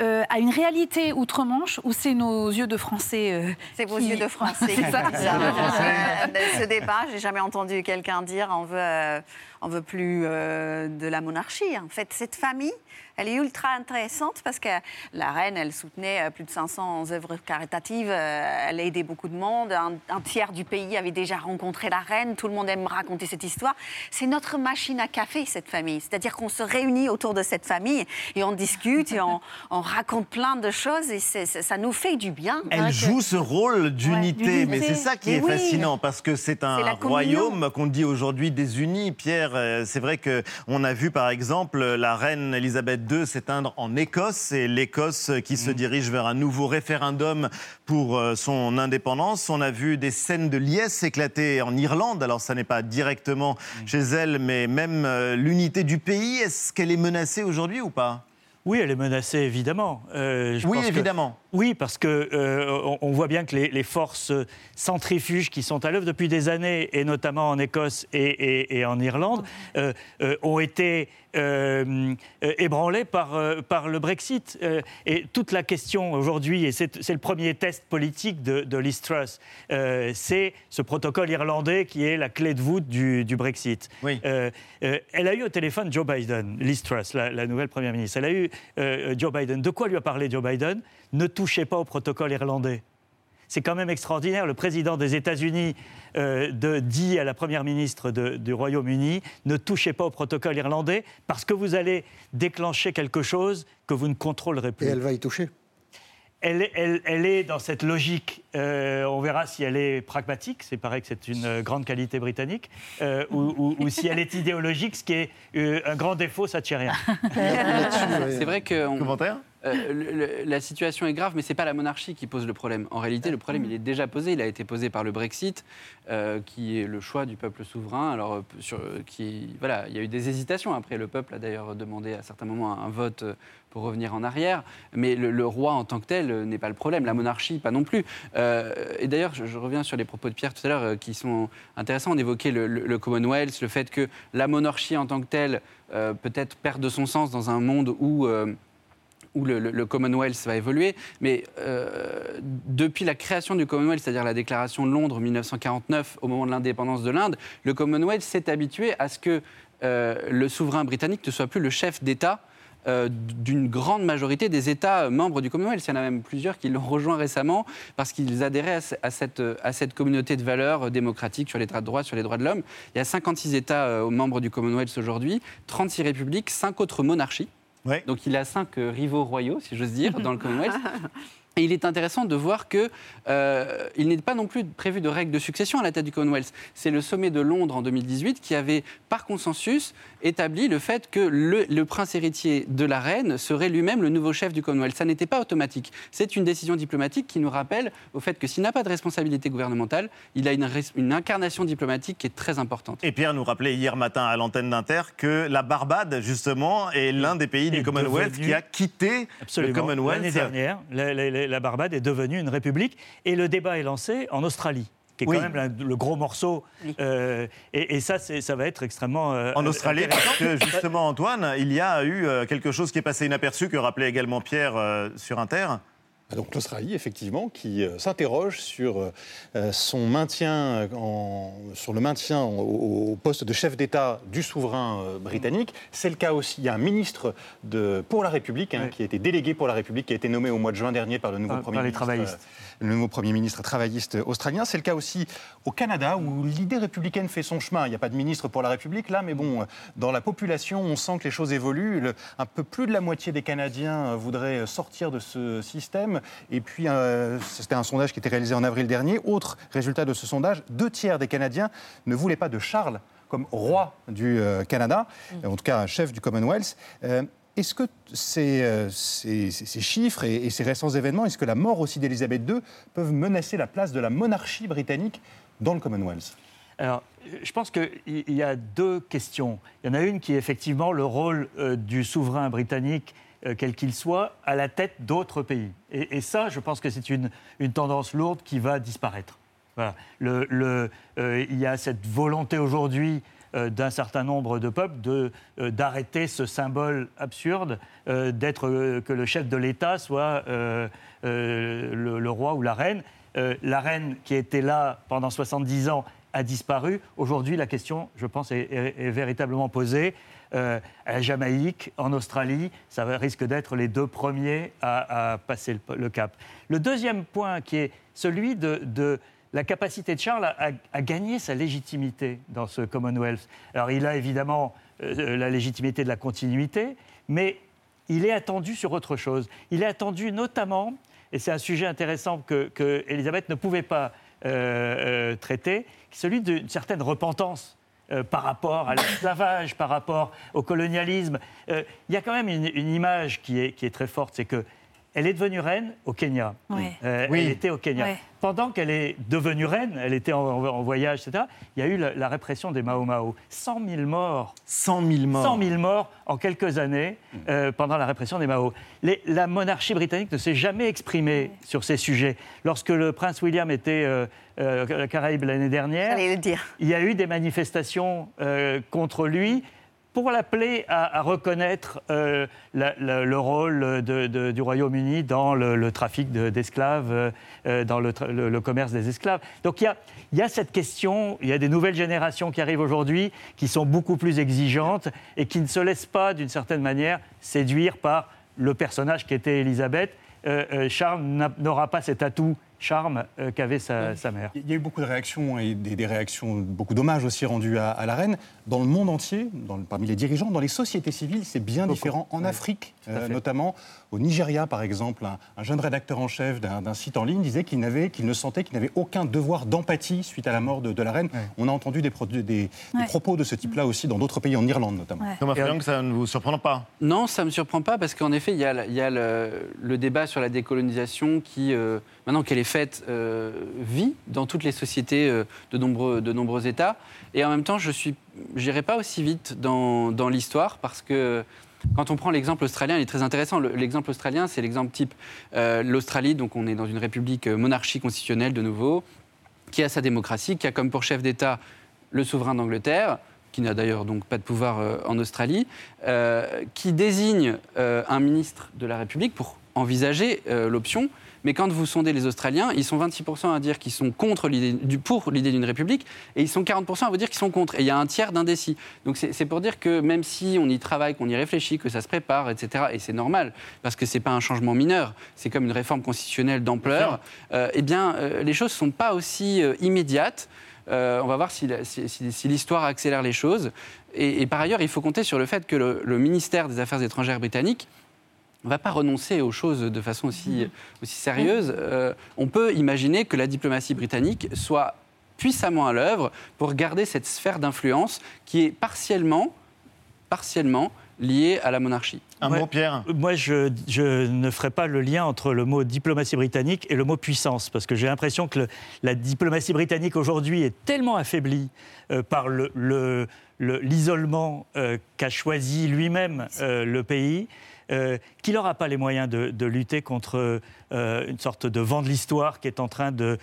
euh, à une réalité outre-Manche ou c'est nos yeux de Français euh, C'est vos qui- yeux de français. C'est ça. Euh, Ce débat, j'ai jamais entendu quelqu'un dire on veut, euh, on veut plus euh, de la monarchie. En fait, cette famille, elle est ultra intéressante parce que la reine, elle soutenait euh, plus de 500 œuvres caritatives. euh, Elle a aidé beaucoup de monde. Un, un tiers du pays avait déjà rencontré la reine. Tout le monde aime raconter cette histoire. C'est notre machine à café, cette famille. C'est-à-dire qu'on se réunit autour de cette famille et on discute et on, on raconte plein de choses et ça nous fait du bien. Elle joue ce rôle d'unité, mais c'est ça qui Mais est oui. fascinant parce que c'est un royaume qu'on dit aujourd'hui désunis. Pierre, euh, c'est vrai que on a vu par exemple la reine Elisabeth II s'éteindre en Écosse et l'Écosse qui se dirige vers un nouveau référendum pour euh, son indépendance. On a vu des scènes de liesse éclater en Irlande. Alors ça n'est pas directement chez elle, mais même euh, l'unité du pays. Est-ce qu'elle est menacée aujourd'hui ou pas? Oui, elle est menacée, évidemment. Euh, je Oui, pense évidemment. Oui, parce que euh, on, voit bien que les, les forces centrifuges qui sont à l'œuvre depuis des années, et notamment en Écosse et, et- et en Irlande, euh, euh, ont été euh, euh, ébranlées par, euh, par le Brexit. Euh, et toute la question aujourd'hui, et c'est le premier test politique de, de Liz Truss, euh, c'est ce protocole irlandais qui est la clé de voûte du, du Brexit. Euh, euh, elle a eu au téléphone Joe Biden, Liz Truss, la, la nouvelle première ministre. Elle a eu euh, Joe Biden. De quoi lui a parlé Joe Biden? Ne touchez pas au protocole irlandais. C'est quand même extraordinaire. Le président des États-Unis euh, de- dit à la première ministre de- du Royaume-Uni ne touchez pas au protocole irlandais parce que vous allez déclencher quelque chose que vous ne contrôlerez plus. Et elle va y toucher. elle, est- elle- elle est dans cette logique, euh, on verra si elle est pragmatique, c'est pareil que c'est une grande qualité britannique, euh, ou, ou- ou si elle est idéologique, ce qui est euh, un grand défaut, ça ne tient rien. C'est vrai que. on- Commentaire? Euh, la situation est grave, mais c'est pas la monarchie qui pose le problème. En réalité, le problème, il est déjà posé. Il a été posé par le Brexit, euh, qui est le choix du peuple souverain. Alors, euh, voilà, il y a eu des hésitations. Après, le peuple a d'ailleurs demandé à certains moments un, vote pour revenir en arrière. Mais le, roi en tant que tel n'est pas le problème. La monarchie, pas non plus. Et d'ailleurs, je, reviens sur les propos de Pierre tout à l'heure, qui sont intéressants. On évoquait le, Commonwealth, le fait que la monarchie en tant que telle peut-être perde de son sens dans un monde où où le, Commonwealth va évoluer. Mais euh, depuis la création du Commonwealth, c'est-à-dire la déclaration de Londres en 1949, au moment de l'indépendance de l'Inde, le Commonwealth s'est habitué à ce que euh, le souverain britannique ne soit plus le chef d'État euh, d'une grande majorité des États membres du Commonwealth. Il y en a même plusieurs qui l'ont rejoint récemment parce qu'ils adhéraient à, ce- à cette, à cette communauté de valeurs démocratiques sur l'état de droit, sur les droits de l'homme. Il y a 56 États membres du Commonwealth aujourd'hui, 36 républiques, 5 autres monarchies. Donc il a cinq euh, rivaux royaux, si j'ose dire, dans le Commonwealth. Et il est intéressant de voir que euh, il n'est pas non plus prévu de règles de succession à la tête du Commonwealth. C'est le sommet de Londres en 2018 qui avait, par consensus, établi le fait que le, le prince héritier de la reine serait lui-même le nouveau chef du Commonwealth. Ça n'était pas automatique. C'est une décision diplomatique qui nous rappelle au fait que s'il n'a pas de responsabilité gouvernementale, il a une, incarnation diplomatique qui est très importante. Et Pierre nous rappelait hier matin à l'antenne d'Inter que la Barbade, justement, est l'un des pays du Commonwealth devenu- qui a quitté Absolument. le Commonwealth. L'année dernière, la, la- la Barbade est devenue une république et le débat est lancé en Australie qui est Oui. quand même la- le gros morceau. euh, et, et ça, ça va être extrêmement. euh, En Australie, parce que justement, Antoine, il y a eu euh, quelque chose qui est passé inaperçu, que rappelait également Pierre euh, sur Inter. Donc l'Australie, effectivement, qui euh, s'interroge sur euh, son maintien, en- sur le maintien au, au poste de chef d'État du souverain euh, britannique. C'est le cas aussi. Il y a un ministre de, pour la République hein, qui a été délégué pour la République, qui a été nommé au mois de juin dernier par le nouveau premier par les ministre, euh, le nouveau premier ministre travailliste australien. C'est le cas aussi au Canada, où l'idée républicaine fait son chemin. Il n'y a pas de ministre pour la République là, mais bon, euh, dans la population, on sent que les choses évoluent. Le- un peu plus de la moitié des Canadiens euh, voudraient sortir de ce système. Et puis, euh, c'était un sondage qui était réalisé en avril dernier. Autre résultat de ce sondage, deux tiers des Canadiens ne voulaient pas de Charles comme roi du euh, Canada, euh, en tout cas chef du Commonwealth. Euh, est-ce que ces, ces- ces- ces chiffres et, et ces récents événements, est-ce que la mort aussi d'Elisabeth II peuvent menacer la place de la monarchie britannique dans le Commonwealth? Alors, je pense qu'il y a deux questions. Il y en a une qui est effectivement le rôle euh, du souverain britannique, euh, quel qu'il soit, à la tête d'autres pays. Et, ça, je pense que c'est une, tendance lourde qui va disparaître. Euh, il y a cette volonté aujourd'hui euh, d'un certain nombre de peuples de, d'arrêter ce symbole absurde d'être que le chef de l'État soit le, roi ou la reine. La reine qui était là pendant 70 ans a disparu. Aujourd'hui, la question, je pense, est véritablement posée. Euh, à Jamaïque, en Australie, ça risque d'être les deux premiers à, passer le, cap. Le deuxième point, qui est celui de, la capacité de Charles à, gagner sa légitimité dans ce Commonwealth. Alors, il a évidemment euh, la légitimité de la continuité, mais il est attendu sur autre chose. Il est attendu notamment, et c'est un sujet intéressant que, que ne pouvait pas euh, euh, traiter, celui d'une certaine repentance. Euh, par rapport à l'esclavage, par rapport au colonialisme. Euh, Il y a quand même une, image qui est, qui est très forte, c'est que elle est devenue reine au Kenya. Ouais. Euh, Oui. Elle était au Kenya. Ouais. Pendant qu'elle est devenue reine, elle était en, en voyage, etc., il y a eu la, la répression des Mao Mao. 100 000 morts. 100 000 morts. 100 000 morts en quelques années euh, pendant la répression des Mao. Les- la monarchie britannique ne s'est jamais exprimée sur ces sujets. Lorsque le prince William était euh, euh, Caraïbes l'année dernière, il y a eu des manifestations euh, contre lui pour l'appeler à, reconnaître euh, le rôle du Royaume-Uni dans le, trafic de- d'esclaves, euh, euh, dans le, commerce des esclaves. Donc il y a, cette question, il y a des nouvelles générations qui arrivent aujourd'hui, qui sont beaucoup plus exigeantes et qui ne se laissent pas, d'une certaine manière, séduire par le personnage qui était Élisabeth. Euh, Charles n'a- n'aura pas cet atout charme euh, qu'avait sa, sa mère. Il y a eu beaucoup de réactions et des, des réactions, beaucoup d'hommages aussi rendus à, à la reine. Dans le monde entier, dans parmi les dirigeants, dans les sociétés civiles, c'est bien différent. En Afrique, euh, notamment au Nigeria, par exemple, un, un jeune rédacteur en chef d'un site en ligne disait qu'il n'avait, qu'il ne sentait qu'il n'avait aucun devoir d'empathie suite à la mort de, de la reine. On a entendu des, pro- des- des Ouais. propos de ce type-là aussi dans d'autres pays, en Irlande notamment. Thomas Friang, ça ne vous surprend pas? Non, ça ne me surprend pas parce qu'en effet, il y a, le- il y a le, le débat sur la décolonisation qui, euh, maintenant qu'elle est faite, euh, vit dans toutes les sociétés euh, de, nombreux, de nombreux États. Et en même temps, je n'irai pas aussi vite dans, dans l'histoire parce que quand on prend l'exemple australien, il est très intéressant. Le- L'exemple australien, c'est l'exemple type. Euh, L'Australie, donc on est dans une république euh, monarchie constitutionnelle de nouveau, qui a sa démocratie, qui a comme pour chef d'État le souverain d'Angleterre, qui n'a d'ailleurs donc pas de pouvoir en Australie, qui désigne un ministre de la République pour envisager l'option. Mais quand vous sondez les Australiens, ils sont 26% à dire qu'ils sont contre du, pour l'idée d'une république, et ils sont 40% à vous dire qu'ils sont contre. Et il y a un tiers d'indécis. Donc c'est pour dire que même si on y travaille, qu'on y réfléchit, que ça se prépare, etc., et c'est normal, parce que c'est pas un changement mineur, c'est comme une réforme constitutionnelle d'ampleur, euh, eh bien, euh, les choses ne sont pas aussi euh, immédiates. On va voir si, si- si- si l'histoire accélère les choses. Et, et par ailleurs, il faut compter sur le fait que le, le ministère des Affaires étrangères britannique ne va pas renoncer aux choses de façon aussi, aussi sérieuse. Euh, on peut imaginer que la diplomatie britannique soit puissamment à l'œuvre pour garder cette sphère d'influence qui est partiellement, partiellement liée à la monarchie. Un Ouais. mot, Pierre? Moi, je, je ne ferai pas le lien entre le mot diplomatie britannique et le mot puissance, parce que j'ai l'impression que le- la diplomatie britannique aujourd'hui est tellement affaiblie euh, par le- le- le- l'isolement euh, qu'a choisi lui-même euh, le pays. Euh, qu'il n'aura pas les moyens de, lutter contre euh, une sorte de vent de l'histoire qui est en train de,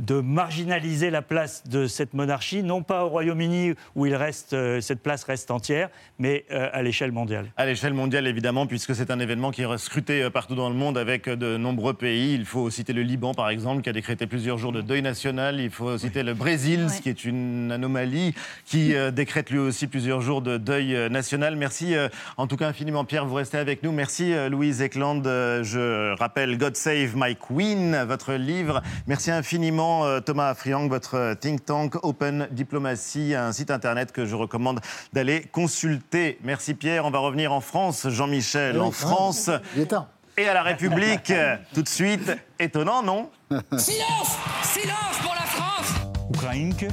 de marginaliser la place de cette monarchie, non pas au Royaume-Uni où il reste, euh, cette place reste entière, mais euh, à l'échelle mondiale. À l'échelle mondiale, évidemment, puisque c'est un événement qui est scruté euh, partout dans le monde avec de nombreux pays. Il faut citer le Liban, par exemple, qui a décrété plusieurs jours de deuil national. Il faut citer le Brésil, ce qui est une anomalie, qui euh, décrète lui aussi plusieurs jours de deuil national. Merci en tout cas infiniment, Pierre, vous restez avec nous. Merci, Louise Ekland. Euh, Je rappelle God Save My Queen, votre livre. Merci infiniment, euh, Thomas Friang, votre think tank Open Diplomacy, un site internet que je recommande d'aller consulter. Merci, Pierre. On va revenir en France, Jean-Michel, Oui, en même. France. Il est temps. Et à la République, tout de suite. Étonnant, non? Silence Silence pour la France Ukrainke,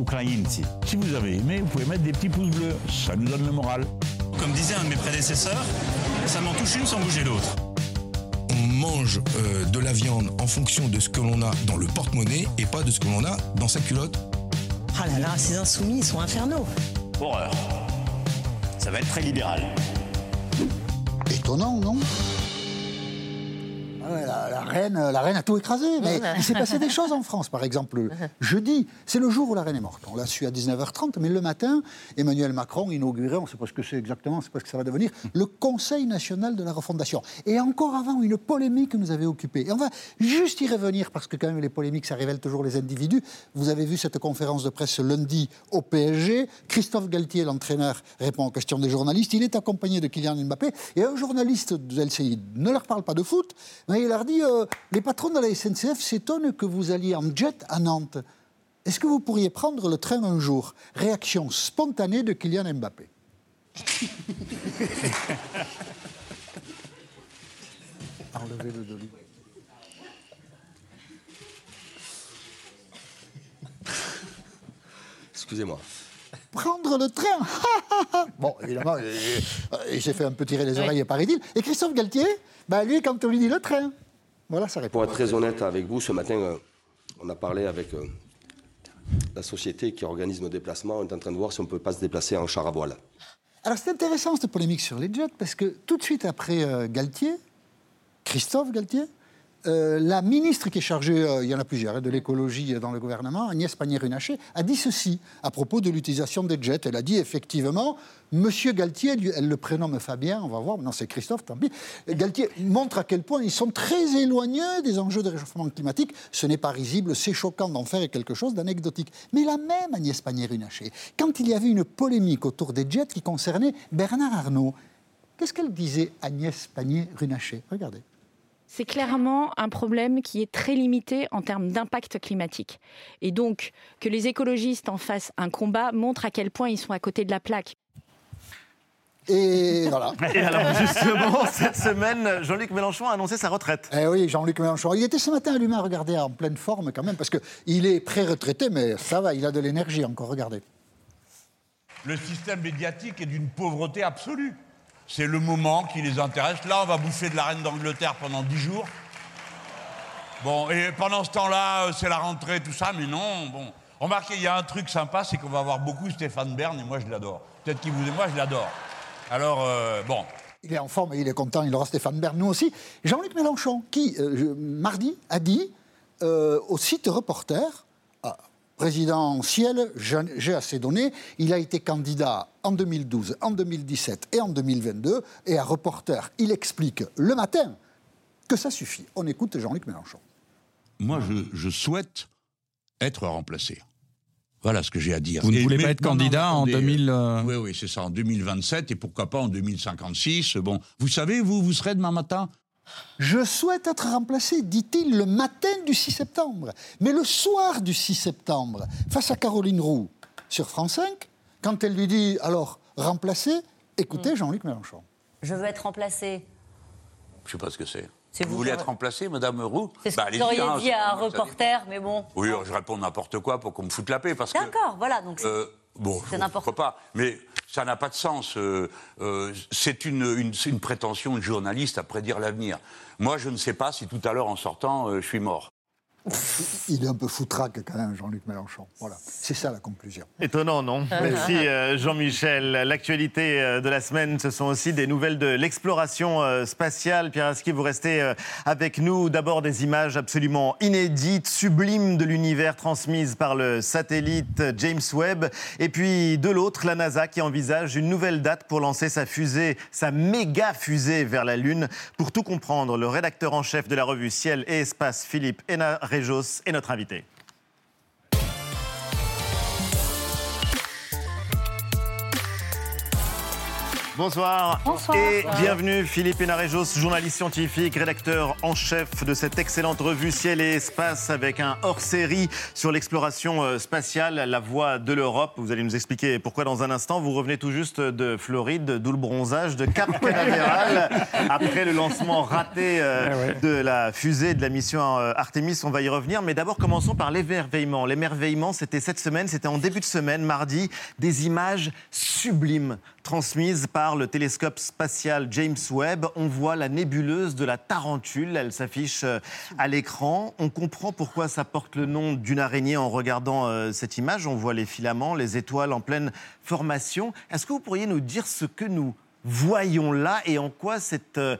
Ukrainci. Si vous avez aimé, vous pouvez mettre des petits pouces bleus. Ça nous donne le moral. Comme disait un de mes prédécesseurs, ça m'en touche une sans bouger l'autre. On mange euh, de la viande en fonction de ce que l'on a dans le porte-monnaie et pas de ce que l'on a dans sa culotte. Ah là là, ces insoumis, ils sont infernaux. Horreur. Ça va être très libéral. Étonnant, non? La, la reine, la reine a tout écrasé. Mais il s'est passé des choses en France. Par exemple, jeudi, c'est le jour où la reine est morte. On l'a su à 19h30, mais le matin, Emmanuel Macron inaugurait, on ne sait pas ce que c'est exactement, on ne sait pas ce que ça va devenir, le Conseil national de la refondation. Et encore avant, une polémique nous avait occupés. Et on va juste y revenir, parce que quand même les polémiques, ça révèle toujours les individus. Vous avez vu cette conférence de presse lundi au PSG. Christophe Galtier, l'entraîneur, répond aux questions des journalistes. Il est accompagné de Kylian Mbappé. Et un journaliste de LCI ne leur parle pas de foot, mais il leur dit euh, Les patrons de la SNCF s'étonnent que vous alliez en jet à Nantes. Est-ce que vous pourriez prendre le train un jour? Réaction spontanée de Kylian Mbappé. Enlevez-le de lui. Excusez-moi. Prendre le train Bon, évidemment, euh, euh, il s'est fait un peu tirer les oreilles par Edil. Et Christophe Galtier, bah, lui, quand on lui dit le train, voilà sa réponse. Pour être très honnête avec vous, ce matin, euh, on a parlé avec euh, la société qui organise nos déplacements. On est en train de voir si on ne peut pas se déplacer en char à voile. Alors c'est intéressant cette polémique sur les jets parce que tout de suite après euh, Galtier, Christophe Galtier, euh, la ministre qui est chargée, euh, il y en a plusieurs, hein, de l'écologie dans le gouvernement, Agnès Pannier-Runacher, a dit ceci à propos de l'utilisation des jets. Elle a dit effectivement, Monsieur Galtier, elle le prénomme Fabien, on va voir, non c'est Christophe, tant pis. Galtier montre à quel point ils sont très éloignés des enjeux de réchauffement climatique. Ce n'est pas risible, c'est choquant d'en faire quelque chose d'anecdotique. Mais la même Agnès Pannier-Runacher, quand il y avait une polémique autour des jets qui concernait Bernard Arnault, qu'est-ce qu'elle disait Agnès Pannier-Runacher? Regardez. C'est clairement un problème qui est très limité en termes d'impact climatique. Et donc, que les écologistes en fassent un combat montre à quel point ils sont à côté de la plaque. Et voilà. Et alors justement, cette semaine, Jean-Luc Mélenchon a annoncé sa retraite. Eh oui, Jean-Luc Mélenchon. Il était ce matin allumé à regarder en pleine forme quand même, parce qu'il est pré-retraité, mais ça va, il a de l'énergie encore, regardez. Le système médiatique est d'une pauvreté absolue. C'est le moment qui les intéresse. Là, on va bouffer de la reine d'Angleterre pendant dix jours. Bon, et pendant ce temps-là, euh, c'est la rentrée, tout ça, mais non, bon. Remarquez, il y a un truc sympa, c'est qu'on va avoir beaucoup Stéphane Bern, et moi, je l'adore. Peut-être qu'il vous et moi, je l'adore. Alors, euh, bon. Il est en forme il est content, il aura Stéphane Bern, nous aussi. Jean-Luc Mélenchon, qui, euh, mardi, a dit au site reporter, ah, présidentiel, j'ai assez donné, il a été candidat en 2012, en 2017 et en 2022, et à reporter, il explique le matin que ça suffit. On écoute Jean-Luc Mélenchon. Moi, je, je souhaite être remplacé. Voilà ce que j'ai à dire. Vous ne Et- voulez mais- pas être non, non, candidat en attendez, 2000, euh, Oui, oui, c'est ça, en 2027 et pourquoi pas en 2056. Bon, vous savez, vous, vous serez demain matin Je souhaite être remplacé, dit-il, le matin du 6 septembre. Mais le soir du 6 septembre, face à Caroline Roux, sur France 5, quand elle lui dit alors remplacé, écoutez Jean-Luc Mélenchon. Je veux être remplacée. Je ne sais pas ce que c'est. Vous, vous voulez être remplacée, Madame Roux C'est ce Bah, que vous auriez hein, dit à un reporter, mais bon. Oui, je réponds n'importe quoi pour qu'on me foute la paix. Parce que, D'accord, voilà. Donc c'est- euh, bon, c'est n'importe pourquoi pas. Mais ça n'a pas de sens. euh, euh, c'est une, une, prétention de journaliste à prédire l'avenir. Moi, je ne sais pas si tout à l'heure, en sortant, euh, je suis mort. Il est un peu foutraque quand même, Jean-Luc Mélenchon. Voilà, c'est ça la conclusion. Étonnant, non? Merci euh, Jean-Michel. L'actualité euh, de la semaine, ce sont aussi des nouvelles de l'exploration euh, spatiale. Pierre Aski, vous restez avec nous. D'abord des images absolument inédites, sublimes de l'univers transmises par le satellite James Webb. Et puis de l'autre, la NASA qui envisage une nouvelle date pour lancer sa fusée, sa méga fusée vers la Lune. Pour tout comprendre, le rédacteur en chef de la revue Ciel et Espace, Philippe Hénarejos, est notre invité. Bonsoir. Bonsoir. Et bienvenue Philippe Hénarejos, journaliste scientifique, rédacteur en chef de cette excellente revue Ciel et Espace avec un hors-série sur l'exploration euh, spatiale, la voie de l'Europe. Vous allez nous expliquer pourquoi dans un instant. Vous revenez tout juste de Floride, d'où le bronzage de Cap Canaveral après le lancement raté euh, de la fusée de la mission euh, Artemis. On va y revenir. Mais d'abord, commençons par l'émerveillement. L'émerveillement, c'était cette semaine, c'était en début de semaine, mardi, des images sublimes transmises par le télescope spatial James Webb. On voit la nébuleuse de la Tarentule. Elle s'affiche euh, à l'écran. On comprend pourquoi ça porte le nom d'une araignée en regardant euh, cette image. On voit les filaments, les étoiles en pleine formation. Est-ce que vous pourriez nous dire ce que nous voyons là et en quoi cette euh,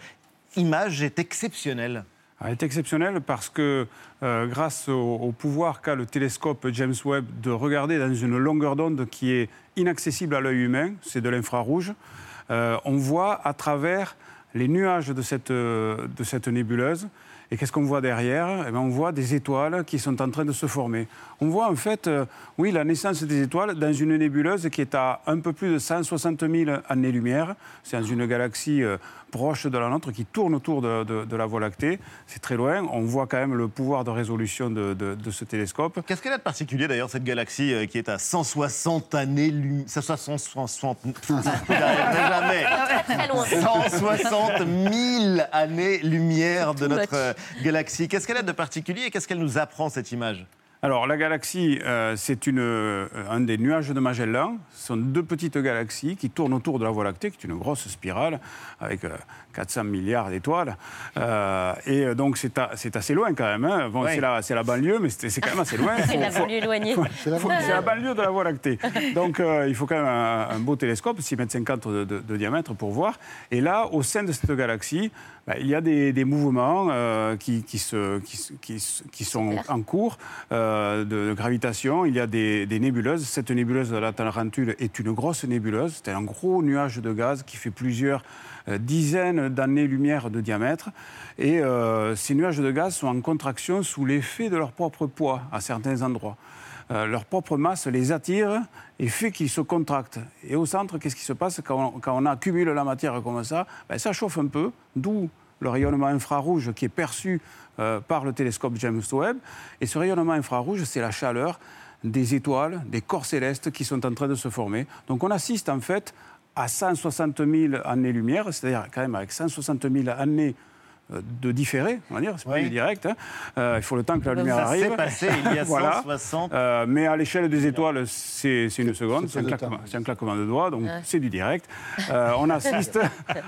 image est exceptionnelle? Elle est exceptionnelle parce que grâce au, au pouvoir qu'a le télescope James Webb de regarder dans une longueur d'onde qui est inaccessible à l'œil humain, c'est de l'infrarouge, euh, on voit à travers les nuages de cette, euh, nébuleuse. Et qu'est-ce qu'on voit derrière? Eh bien, On voit des étoiles qui sont en train de se former. On voit en fait, euh, oui, la naissance des étoiles dans une nébuleuse qui est à un peu plus de 160 000 années-lumière. C'est dans une galaxie proche de la nôtre qui tourne autour de, de- de la Voie lactée. C'est très loin. On voit quand même le pouvoir de résolution de, de- de ce télescope. Qu'est-ce qu'elle a de particulier d'ailleurs cette galaxie euh, qui est à 160 années lumière 160 J'arriverai jamais. Très loin. 160 000 années-lumière de notre euh, galaxie. Qu'est-ce qu'elle a de particulier et qu'est-ce qu'elle nous apprend cette image? Alors, la galaxie, euh, c'est euh, un des nuages de Magellan. Ce sont deux petites galaxies qui tournent autour de la Voie lactée, qui est une grosse spirale avec euh, 400 milliards d'étoiles. Euh, et donc, c'est assez loin quand même. hein. Bon, Oui. c'est la, c'est la banlieue, mais c'est c'est quand même assez loin. C'est la faut- banlieue éloignée. c'est la, c'est la banlieue de la Voie lactée. Donc, euh, il faut quand même un, un beau télescope, 6,50 mètres de, de- de diamètre pour voir. Et là, au sein de cette galaxie, bah, il y a des, des mouvements euh, qui, qui se- qui se- qui se- qui sont en cours euh, de, de gravitation. Il y a des, des nébuleuses. Cette nébuleuse de la Tarentule est une grosse nébuleuse. C'est un gros nuage de gaz qui fait plusieurs dizaines d'années-lumière de diamètre. Et euh, ces nuages de gaz sont en contraction sous l'effet de leur propre poids à certains endroits. Euh, leur propre masse les attire et fait qu'ils se contractent. Et au centre, qu'est-ce qui se passe quand on, accumule la matière comme ça? Ben, Ça chauffe un peu, d'où le rayonnement infrarouge qui est perçu euh, par le télescope James Webb. Et ce rayonnement infrarouge, c'est la chaleur des étoiles, des corps célestes qui sont en train de se former. Donc on assiste en fait à 160 000 années-lumière, c'est-à-dire quand même avec 160 000 années euh, de différé, on va dire, c'est pas Oui. du direct. hein. Euh, il faut le temps que la lumière Ça arrive. s'est passé il y a Voilà. 160. Euh, mais à l'échelle des étoiles, c'est une seconde, C'est un, claquement- un de doigts, donc Ouais. c'est du direct. Euh, on assiste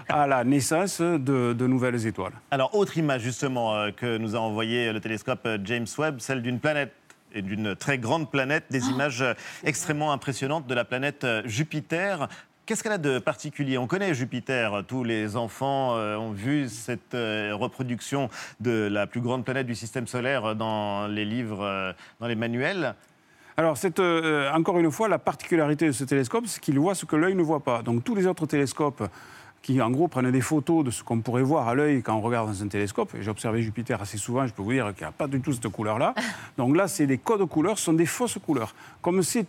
à la naissance de, de nouvelles étoiles. Alors, autre image justement euh, que nous a envoyé le télescope James Webb, celle d'une planète et d'une très grande planète, des images euh, extrêmement impressionnantes de la planète Jupiter. Qu'est-ce qu'elle a de particulier? On connaît Jupiter, tous les enfants euh, ont vu cette euh, reproduction de la plus grande planète du système solaire dans les livres, euh, dans les manuels. Alors, c'est encore une fois la particularité de ce télescope, c'est qu'il voit ce que l'œil ne voit pas. Donc, tous les autres télescopes qui, en gros, prennent des photos de ce qu'on pourrait voir à l'œil quand on regarde dans un télescope, j'ai observé Jupiter assez souvent, je peux vous dire qu'il n'y a pas du tout cette couleur-là. Donc là, c'est des codes couleurs, ce sont des fausses couleurs. Comme c'est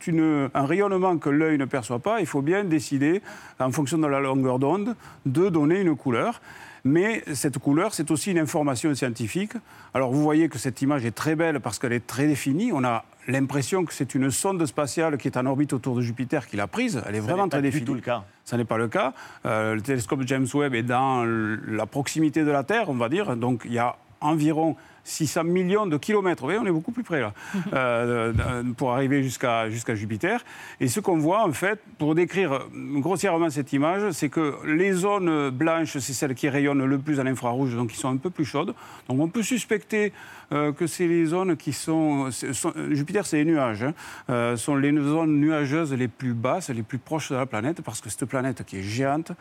un rayonnement que l'œil ne perçoit pas, il faut bien décider, en fonction de la longueur d'onde, de donner une couleur. Mais cette couleur, c'est aussi une information scientifique. Alors vous voyez que cette image est très belle parce qu'elle est très définie. On a l'impression que c'est une sonde spatiale qui est en orbite autour de Jupiter qui l'a prise. Elle est Ça vraiment très du définie. tout le cas. Ça n'est pas le cas. Euh, le télescope James Webb est dans la proximité de la Terre, on va dire. Donc il y a environ 600 millions de kilomètres. Vous voyez, on est beaucoup plus près là, euh, euh, pour arriver jusqu'à jusqu'à Jupiter. Et ce qu'on voit, en fait, pour décrire grossièrement cette image, c'est que les zones blanches, c'est celles qui rayonnent le plus en infrarouge, donc qui sont un peu plus chaudes. Donc on peut suspecter euh, que c'est les zones qui sont... Jupiter, c'est les nuages. hein, euh, sont les zones nuageuses les plus basses, les plus proches de la planète, parce que cette planète qui est géante,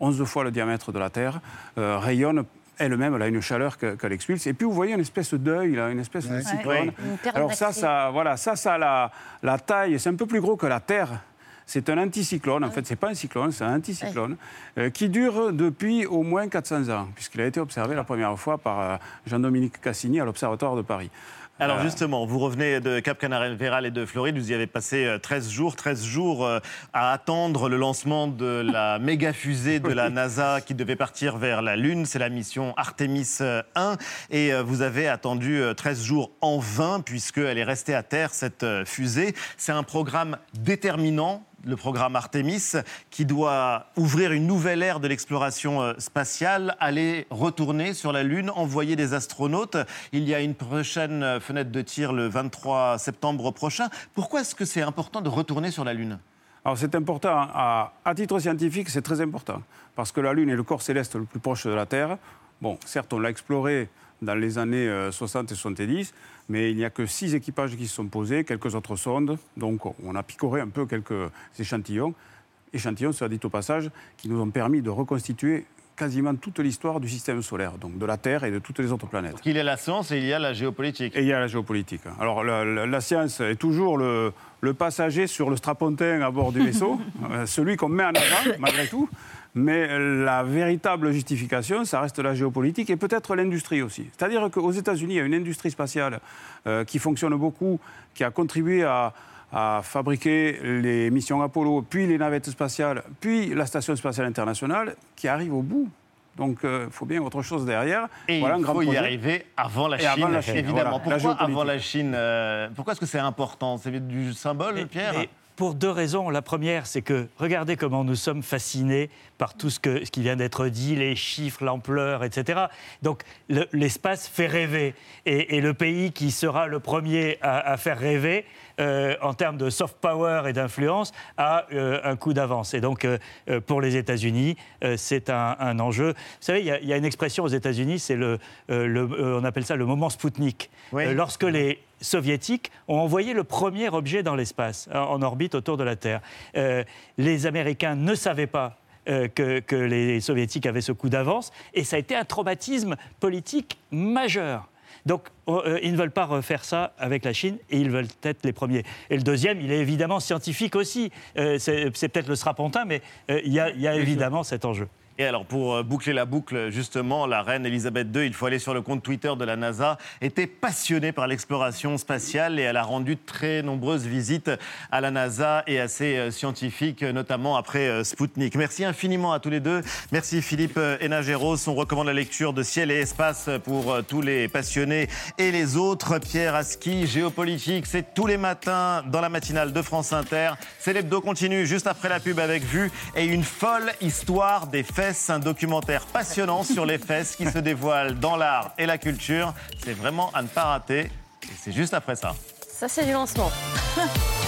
11 fois le diamètre de la Terre, rayonne elle-même, elle a une chaleur qu'elle expulse. Et puis vous voyez une espèce d'œil, là, une espèce de Ouais. cyclone. Une période Alors ça, ça, voilà, ça, ça a la, la taille, c'est un peu plus gros que la Terre. C'est un anticyclone, en fait, c'est pas un cyclone, c'est un anticyclone, euh, qui dure depuis au moins 400 ans, puisqu'il a été observé la première fois par euh, Jean-Dominique Cassini à l'Observatoire de Paris. Alors Euh, justement, vous revenez de Cap Canaveral et de Floride, vous y avez passé euh, 13 jours, 13 jours euh, à attendre le lancement de la méga fusée de la NASA qui devait partir vers la Lune, c'est la mission Artemis euh, 1 et euh, vous avez attendu euh, 13 jours en vain puisqu'elle est restée à terre cette euh, fusée. C'est un programme déterminant le programme Artemis, qui doit ouvrir une nouvelle ère de l'exploration euh, spatiale, aller retourner sur la Lune, envoyer des astronautes. Il y a une prochaine euh, fenêtre de tir le 23 septembre prochain. Pourquoi est-ce que c'est important de retourner sur la Lune? Alors c'est important, à, titre scientifique, c'est très important, parce que la Lune est le corps céleste le plus proche de la Terre. Bon, certes, on l'a exploré dans les années euh, 60 et 70, mais il n'y a que six équipages qui se sont posés, quelques autres sondes, donc on a picoré un peu quelques échantillons, échantillons, soit dit au passage, qui nous ont permis de reconstituer quasiment toute l'histoire du système solaire, donc de la Terre et de toutes les autres planètes. Il y a la science et il y a la géopolitique. Et il y a la géopolitique. Alors la, la- la science est toujours le, le passager sur le strapontin à bord du vaisseau, euh, celui qu'on met en avant malgré tout. Mais la véritable justification, ça reste la géopolitique et peut-être l'industrie aussi. C'est-à-dire qu'aux États-Unis, il y a une industrie spatiale euh, qui fonctionne beaucoup, qui a contribué à, à fabriquer les missions Apollo, puis les navettes spatiales, puis la Station spatiale internationale, qui arrive au bout. Donc il faut bien autre chose derrière. Et Voilà un il grand faut y projet. arriver avant la Et Chine, avant la Chine, évidemment. voilà, la Pourquoi avant la Chine euh, Pourquoi est-ce que c'est important? C'est du symbole, Pierre? Pour deux raisons. La première, c'est que regardez comment nous sommes fascinés par tout ce, qui vient d'être dit, les chiffres, l'ampleur, etc. Donc le- l'espace fait rêver. Et, le pays qui sera le premier à faire rêver, euh, en termes de soft power et d'influence, a euh, un coup d'avance. Et donc euh, pour les États-Unis, c'est un, un enjeu. Vous savez, il y a- il y, a une expression aux États-Unis, c'est le, le- on appelle ça le moment Spoutnik. Oui. Lorsque les soviétiques ont envoyé le premier objet dans l'espace, en- orbite autour de la Terre. Les Américains ne savaient pas euh, que, que les soviétiques avaient ce coup d'avance, et ça a été un traumatisme politique majeur. Donc on- euh, ils ne veulent pas refaire ça avec la Chine et ils veulent être les premiers. Et le deuxième, il est évidemment scientifique aussi. Euh, c'est peut-être le strapontin, mais euh, il y a, il y a évidemment cet enjeu. Et alors, pour euh, boucler la boucle, justement, la reine Elisabeth II, il faut aller sur le compte Twitter de la NASA, était passionnée par l'exploration spatiale et elle a rendu très nombreuses visites à la NASA et à ses euh, scientifiques, notamment après euh, Spoutnik. Merci infiniment à tous les deux. Merci Philippe Hénageros. On recommande la lecture de Ciel et Espace pour tous les passionnés et les autres. Pierre Aski, géopolitique, c'est tous les matins dans la matinale de France Inter. C'est l'hebdo continue juste après la pub avec Vue et une folle histoire des un documentaire passionnant sur les fesses qui se dévoile dans l'art et la culture. C'est vraiment à ne pas rater. Et c'est juste après ça. Ça, c'est du lancement.